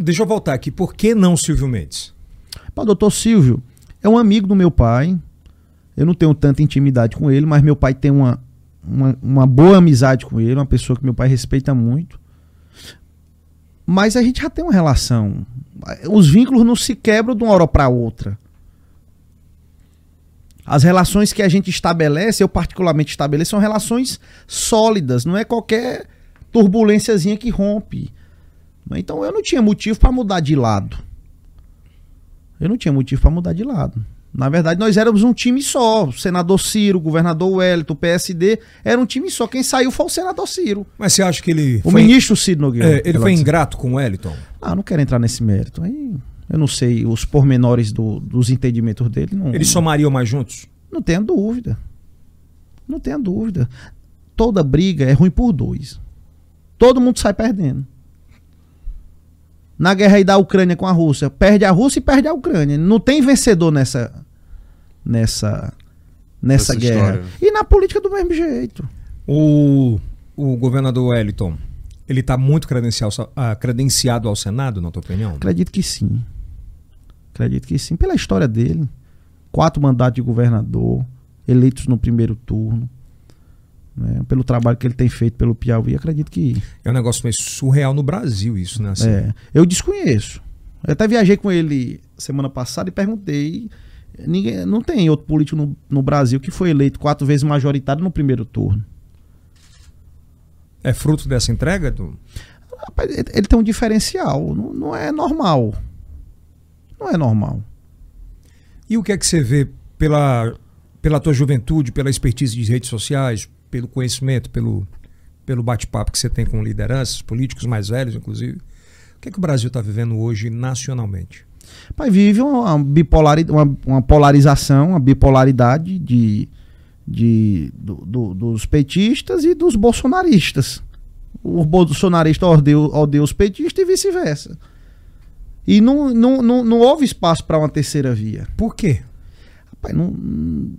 Deixa eu voltar aqui. Por que não Silvio Mendes? O doutor Silvio é um amigo do meu pai. Eu não tenho tanta intimidade com ele, mas meu pai tem uma, uma, uma boa amizade com ele, uma pessoa que meu pai respeita muito. Mas a gente já tem uma relação. Os vínculos não se quebram de uma hora para outra. As relações que a gente estabelece, eu particularmente estabeleço, são relações sólidas, não é qualquer turbulênciazinha que rompe. Então eu não tinha motivo para mudar de lado. Eu não tinha motivo para mudar de lado. Na verdade, nós éramos um time só. O senador Ciro, o governador Wellington, o PSD, era um time só. Quem saiu foi o senador Ciro. Mas você acha que ele O foi, ministro Ciro Nogueira. é, ele foi ingrato com o Wellington? Ah, não quero entrar nesse mérito. Aí eu não sei os pormenores do- dos entendimentos dele. Não, Eles somariam mais juntos? não tenha dúvida. Não tenha dúvida. Toda briga é ruim por dois. Todo mundo sai perdendo. Na guerra aí da Ucrânia com a Rússia, perde a Rússia e perde a Ucrânia. Não tem vencedor nessa nessa nessa Essa guerra. história. E na política do mesmo jeito. O, o governador Wellington, ele está muito credencial, ah, credenciado ao Senado, na tua opinião? Acredito que sim. Acredito que sim. Pela história dele. Quatro mandatos de governador, eleitos no primeiro turno. Né, Pelo trabalho que ele tem feito pelo Piauí, acredito que. É um negócio meio surreal no Brasil isso, né? Assim, É, eu desconheço. Eu até viajei com ele semana passada e perguntei. Ninguém, não tem outro político no, no Brasil que foi eleito quatro vezes majoritário no primeiro turno. É fruto dessa entrega? Do... Rapaz, ele, tem um diferencial. Não, não é normal. Não é normal. E o que é que você vê pela, pela tua juventude, pela expertise de redes sociais, pelo conhecimento, pelo, pelo bate-papo que você tem com lideranças, políticos mais velhos, inclusive? O que é que o Brasil está vivendo hoje nacionalmente? Pai, vive uma, bipolari, uma, uma polarização, uma bipolaridade de, de, do- do- dos petistas e dos bolsonaristas. O bolsonarista odeia, odeia os petistas e vice-versa. E não, não, não, não houve espaço para uma terceira via. Por quê? Rapaz, não,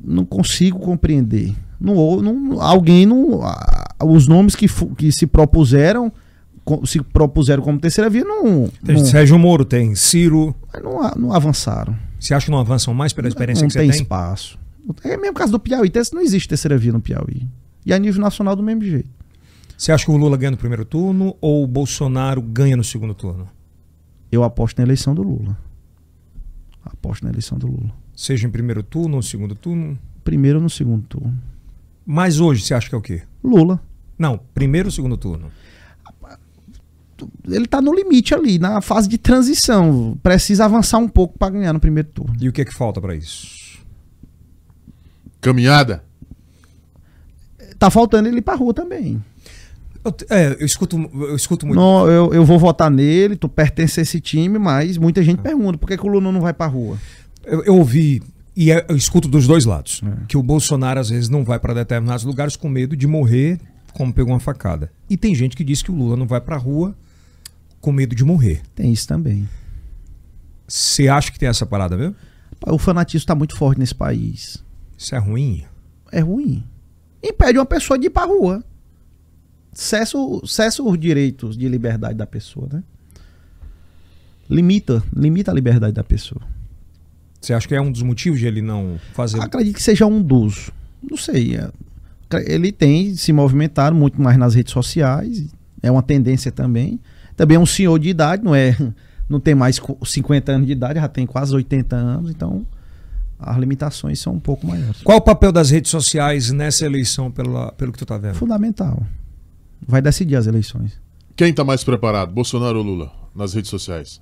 não consigo compreender. Não, não, alguém não. Os nomes que, que se propuseram se propuseram como terceira via não, Tem não, Sérgio Moro, tem Ciro. não, não avançaram. Você acha que não avançam mais pela experiência não que você tem tem? espaço. É o mesmo caso do Piauí. Não existe terceira via no Piauí. E a nível nacional do mesmo jeito. Você acha que o Lula ganha no primeiro turno ou o Bolsonaro ganha no segundo turno? Eu aposto na eleição do Lula. Aposto na eleição do Lula. Seja em primeiro turno ou segundo turno? Primeiro ou no segundo turno. Mas hoje você acha que é o quê? Lula. Não, primeiro ou segundo turno? Ele está no limite ali, na fase de transição. Precisa avançar um pouco para ganhar no primeiro turno. E o que é que falta para isso? Caminhada? Tá faltando ele ir pra rua também. Eu, é, eu escuto, eu escuto muito. Não, eu, eu vou votar nele, tu pertence a esse time, mas muita gente Ah. pergunta por que, que o Lula não vai pra rua. Eu, eu ouvi, e é- eu escuto dos dois lados, É. que o Bolsonaro às vezes não vai para determinados lugares com medo de morrer como pegou uma facada. E tem gente que diz que o Lula não vai pra rua com medo de morrer. Tem isso também. Você acha que tem essa parada mesmo? O fanatismo tá muito forte nesse país. Isso é ruim? É ruim. Impede uma pessoa de ir pra rua. Cessa, cessa os direitos de liberdade da pessoa, né? Limita, limita a liberdade da pessoa. Você acha que é um dos motivos de ele não fazer? Acredito que seja um dos. Não sei. é- Ele tem se movimentado muito mais nas redes sociais. É uma tendência também. Também é um senhor de idade, não é? Não tem mais co- 50 anos de idade, já tem quase 80 anos, então as limitações são um pouco maiores. Qual o papel das redes sociais nessa eleição, pela, pelo que tu tá vendo? Fundamental. Vai decidir as eleições. Quem está mais preparado, Bolsonaro ou Lula, nas redes sociais?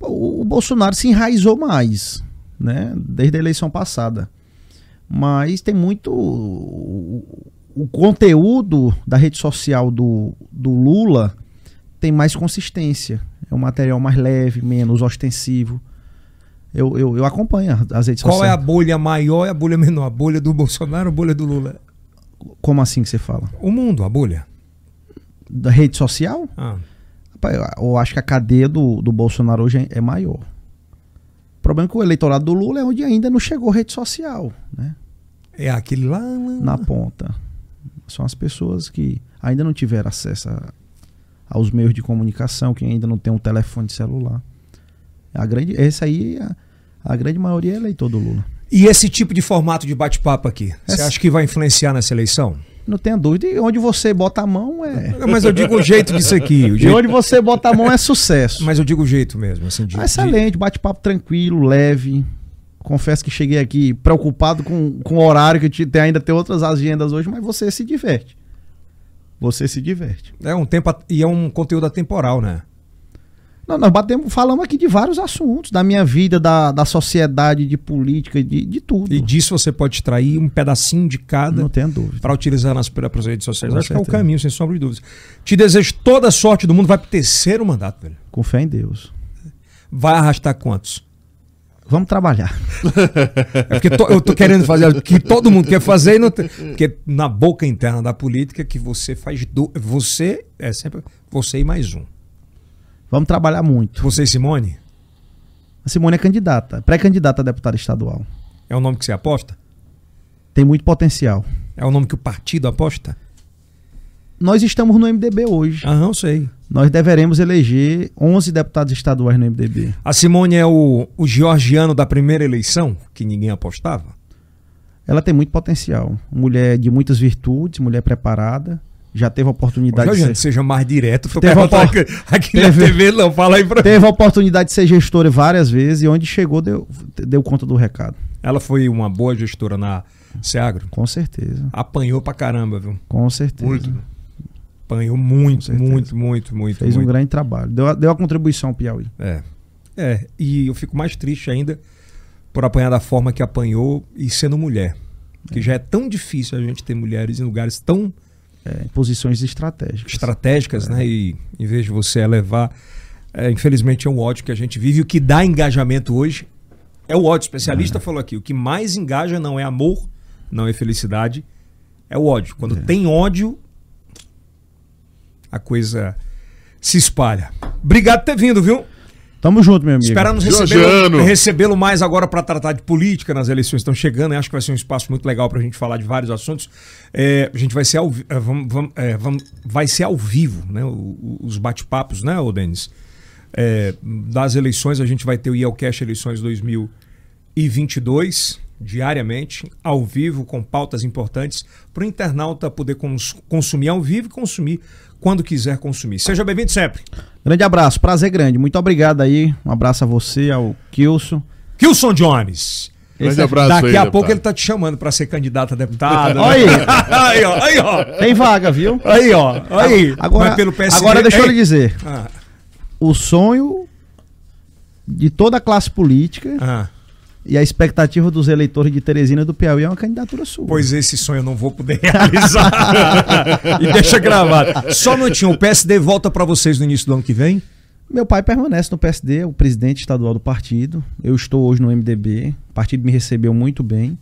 O, o Bolsonaro se enraizou mais, né? Desde a eleição passada. Mas tem muito. O, o conteúdo da rede social do, do Lula tem mais consistência. É um material mais leve, menos ostensivo. Eu, eu, eu acompanho as redes Qual é a sociais. bolha maior e a bolha menor? A bolha do Bolsonaro ou a bolha do Lula? Como assim que você fala? O mundo, a bolha. Da rede social? Ah, Rapaz, eu- acho que a cadeia do, do Bolsonaro hoje é- é maior. O problema é que o eleitorado do Lula é onde ainda não chegou rede social, né? é aquele lá. lá- Na ponta. São as pessoas que ainda não tiveram acesso a- aos meios de comunicação, que ainda não tem um telefone celular. A grande, esse aí, a, a grande maioria é eleitor do Lula. E esse tipo de formato de bate-papo aqui, você acha que vai influenciar nessa eleição? Não tenha dúvida. E onde você bota a mão é. Mas eu digo o jeito disso aqui. O E jeito, onde você bota a mão é sucesso. mas eu digo o jeito mesmo. Assim, de, Excelente, bate-papo tranquilo, leve. Confesso que cheguei aqui preocupado com, com o horário, que te- tem, ainda tem outras agendas hoje, mas você se diverte. Você se diverte. de- é um tempo e é um conteúdo atemporal, né? Não, nós batemos, falamos aqui de vários assuntos, da minha vida, da, da sociedade, de política, de, de tudo. E disso você pode extrair um pedacinho de cada Não tenha dúvida. para utilizar nas próprias redes sociais. Com Acho que é o caminho, sem sombra de dúvidas. Te desejo toda a sorte do mundo. Vai pro terceiro mandato, velho. Com fé em Deus. Vai arrastar quantos? Vamos trabalhar. É porque to- eu tô querendo fazer o que todo mundo quer fazer, e não tem- porque na boca interna da política que você faz do, você é sempre você e mais um. Vamos trabalhar muito. Você e Simone A Simone é candidata, pré-candidata a deputada estadual. é o nome que você aposta? Tem muito potencial. É o nome que o partido aposta? Nós estamos no MDB hoje. Ah, não sei. Nós deveremos eleger 11 deputados estaduais no MDB. A Simone é o, o georgiano da primeira eleição que ninguém apostava. Ela tem muito potencial. Mulher de muitas virtudes, mulher preparada. Já teve a oportunidade de Georgiano, ser, seja mais direto. Tô Teve opor- aqui, aqui Teve- na TV, não. Fala aí pra teve a oportunidade de ser gestora várias vezes e onde chegou deu, deu conta do recado. Ela foi uma boa gestora na Seagro. Com certeza. Apanhou pra caramba, viu? Com certeza. Muito. Apanhou muito, muito, muito, muito. Fez um muito. grande trabalho. Deu, a- deu a contribuição ao Piauí. É. É, e eu fico mais triste ainda por apanhar da forma que apanhou e sendo mulher. Que já é tão difícil a gente ter mulheres em lugares tão É, em posições estratégicas. estratégicas, né? E em vez de você elevar. é, infelizmente é um ódio que a gente vive. O que dá engajamento hoje é o ódio. O especialista falou aqui: o que mais engaja não é amor, não é felicidade, é o ódio. Quando tem ódio, a coisa se espalha. Obrigado por ter vindo, viu? Tamo junto, meu amigo. Esperamos recebê-lo recebê-lo mais agora para tratar de política nas eleições estão chegando. Eu acho que vai ser um espaço muito legal para a gente falar de vários assuntos. É, a gente vai ser ao, é, vamos, vamos- é, vamos- vai ser ao vivo, né? O- o- os bate-papos, né, ô Denis? É, das eleições, a gente vai ter o IELCast Eleições e 22, diariamente, ao vivo, com pautas importantes, para o internauta poder cons consumir ao vivo e consumir quando quiser consumir. Seja bem-vindo sempre. Grande abraço, prazer grande. Muito obrigado aí. Um abraço a você, ao Kilson. Kilson Jones. Grande Esse é- abraço Daqui aí, a pouco deputado. ele tá te chamando para ser candidato a deputado. Olha aí. aí, ó, aí, ó. Tem vaga, viu? Aí, ó. Aí. Agora, Mas pelo PSD, agora deixa eu lhe dizer. Ah, O sonho de toda a classe política ah. E a expectativa dos eleitores de Teresina do Piauí é uma candidatura sua. Pois esse sonho eu não vou poder realizar. e deixa gravado. Só um minutinho, o PSD volta para vocês no início do ano que vem? Meu pai permanece no PSD, é o presidente estadual do partido. Eu estou hoje no MDB. O partido me recebeu muito bem.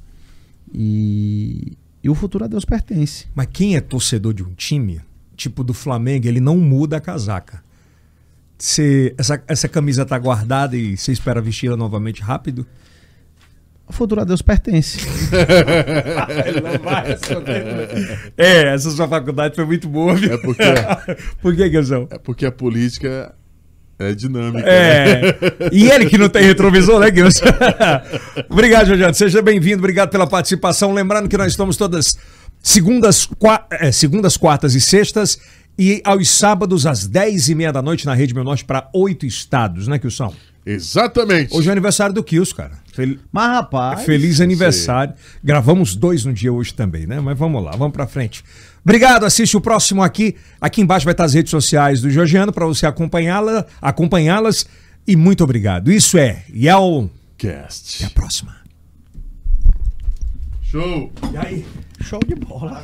E, e o futuro a Deus pertence. Mas quem é torcedor de um time, tipo do Flamengo, ele não muda a casaca. Você, essa, essa camisa tá guardada e você espera vesti-la novamente rápido? O futuro a Deus pertence. É, essa sua faculdade foi muito boa, viu? É porque, Por que, Guilherme? é porque a política é dinâmica. né? É. E ele que não tem retrovisor, né, Guilherme? Obrigado, Jorge. Seja bem-vindo. Obrigado pela participação. Lembrando que nós estamos todas segundas, qua- é, segundas quartas e sextas e aos sábados às 10 e meia da noite na Rede Meu Norte para oito estados, né, Kilson? Exatamente. Hoje é o aniversário do Kilson, cara. Fel- Mas, rapaz. Feliz aniversário. Gravamos dois no dia hoje também, né? Mas vamos lá, vamos pra frente. Obrigado, assiste o próximo aqui. Aqui embaixo vai estar as redes sociais do Georgiano para você acompanhá-la, acompanhá-las. E muito obrigado. Isso é Yel. Cast. Até a próxima. Show. E aí? Show de bola.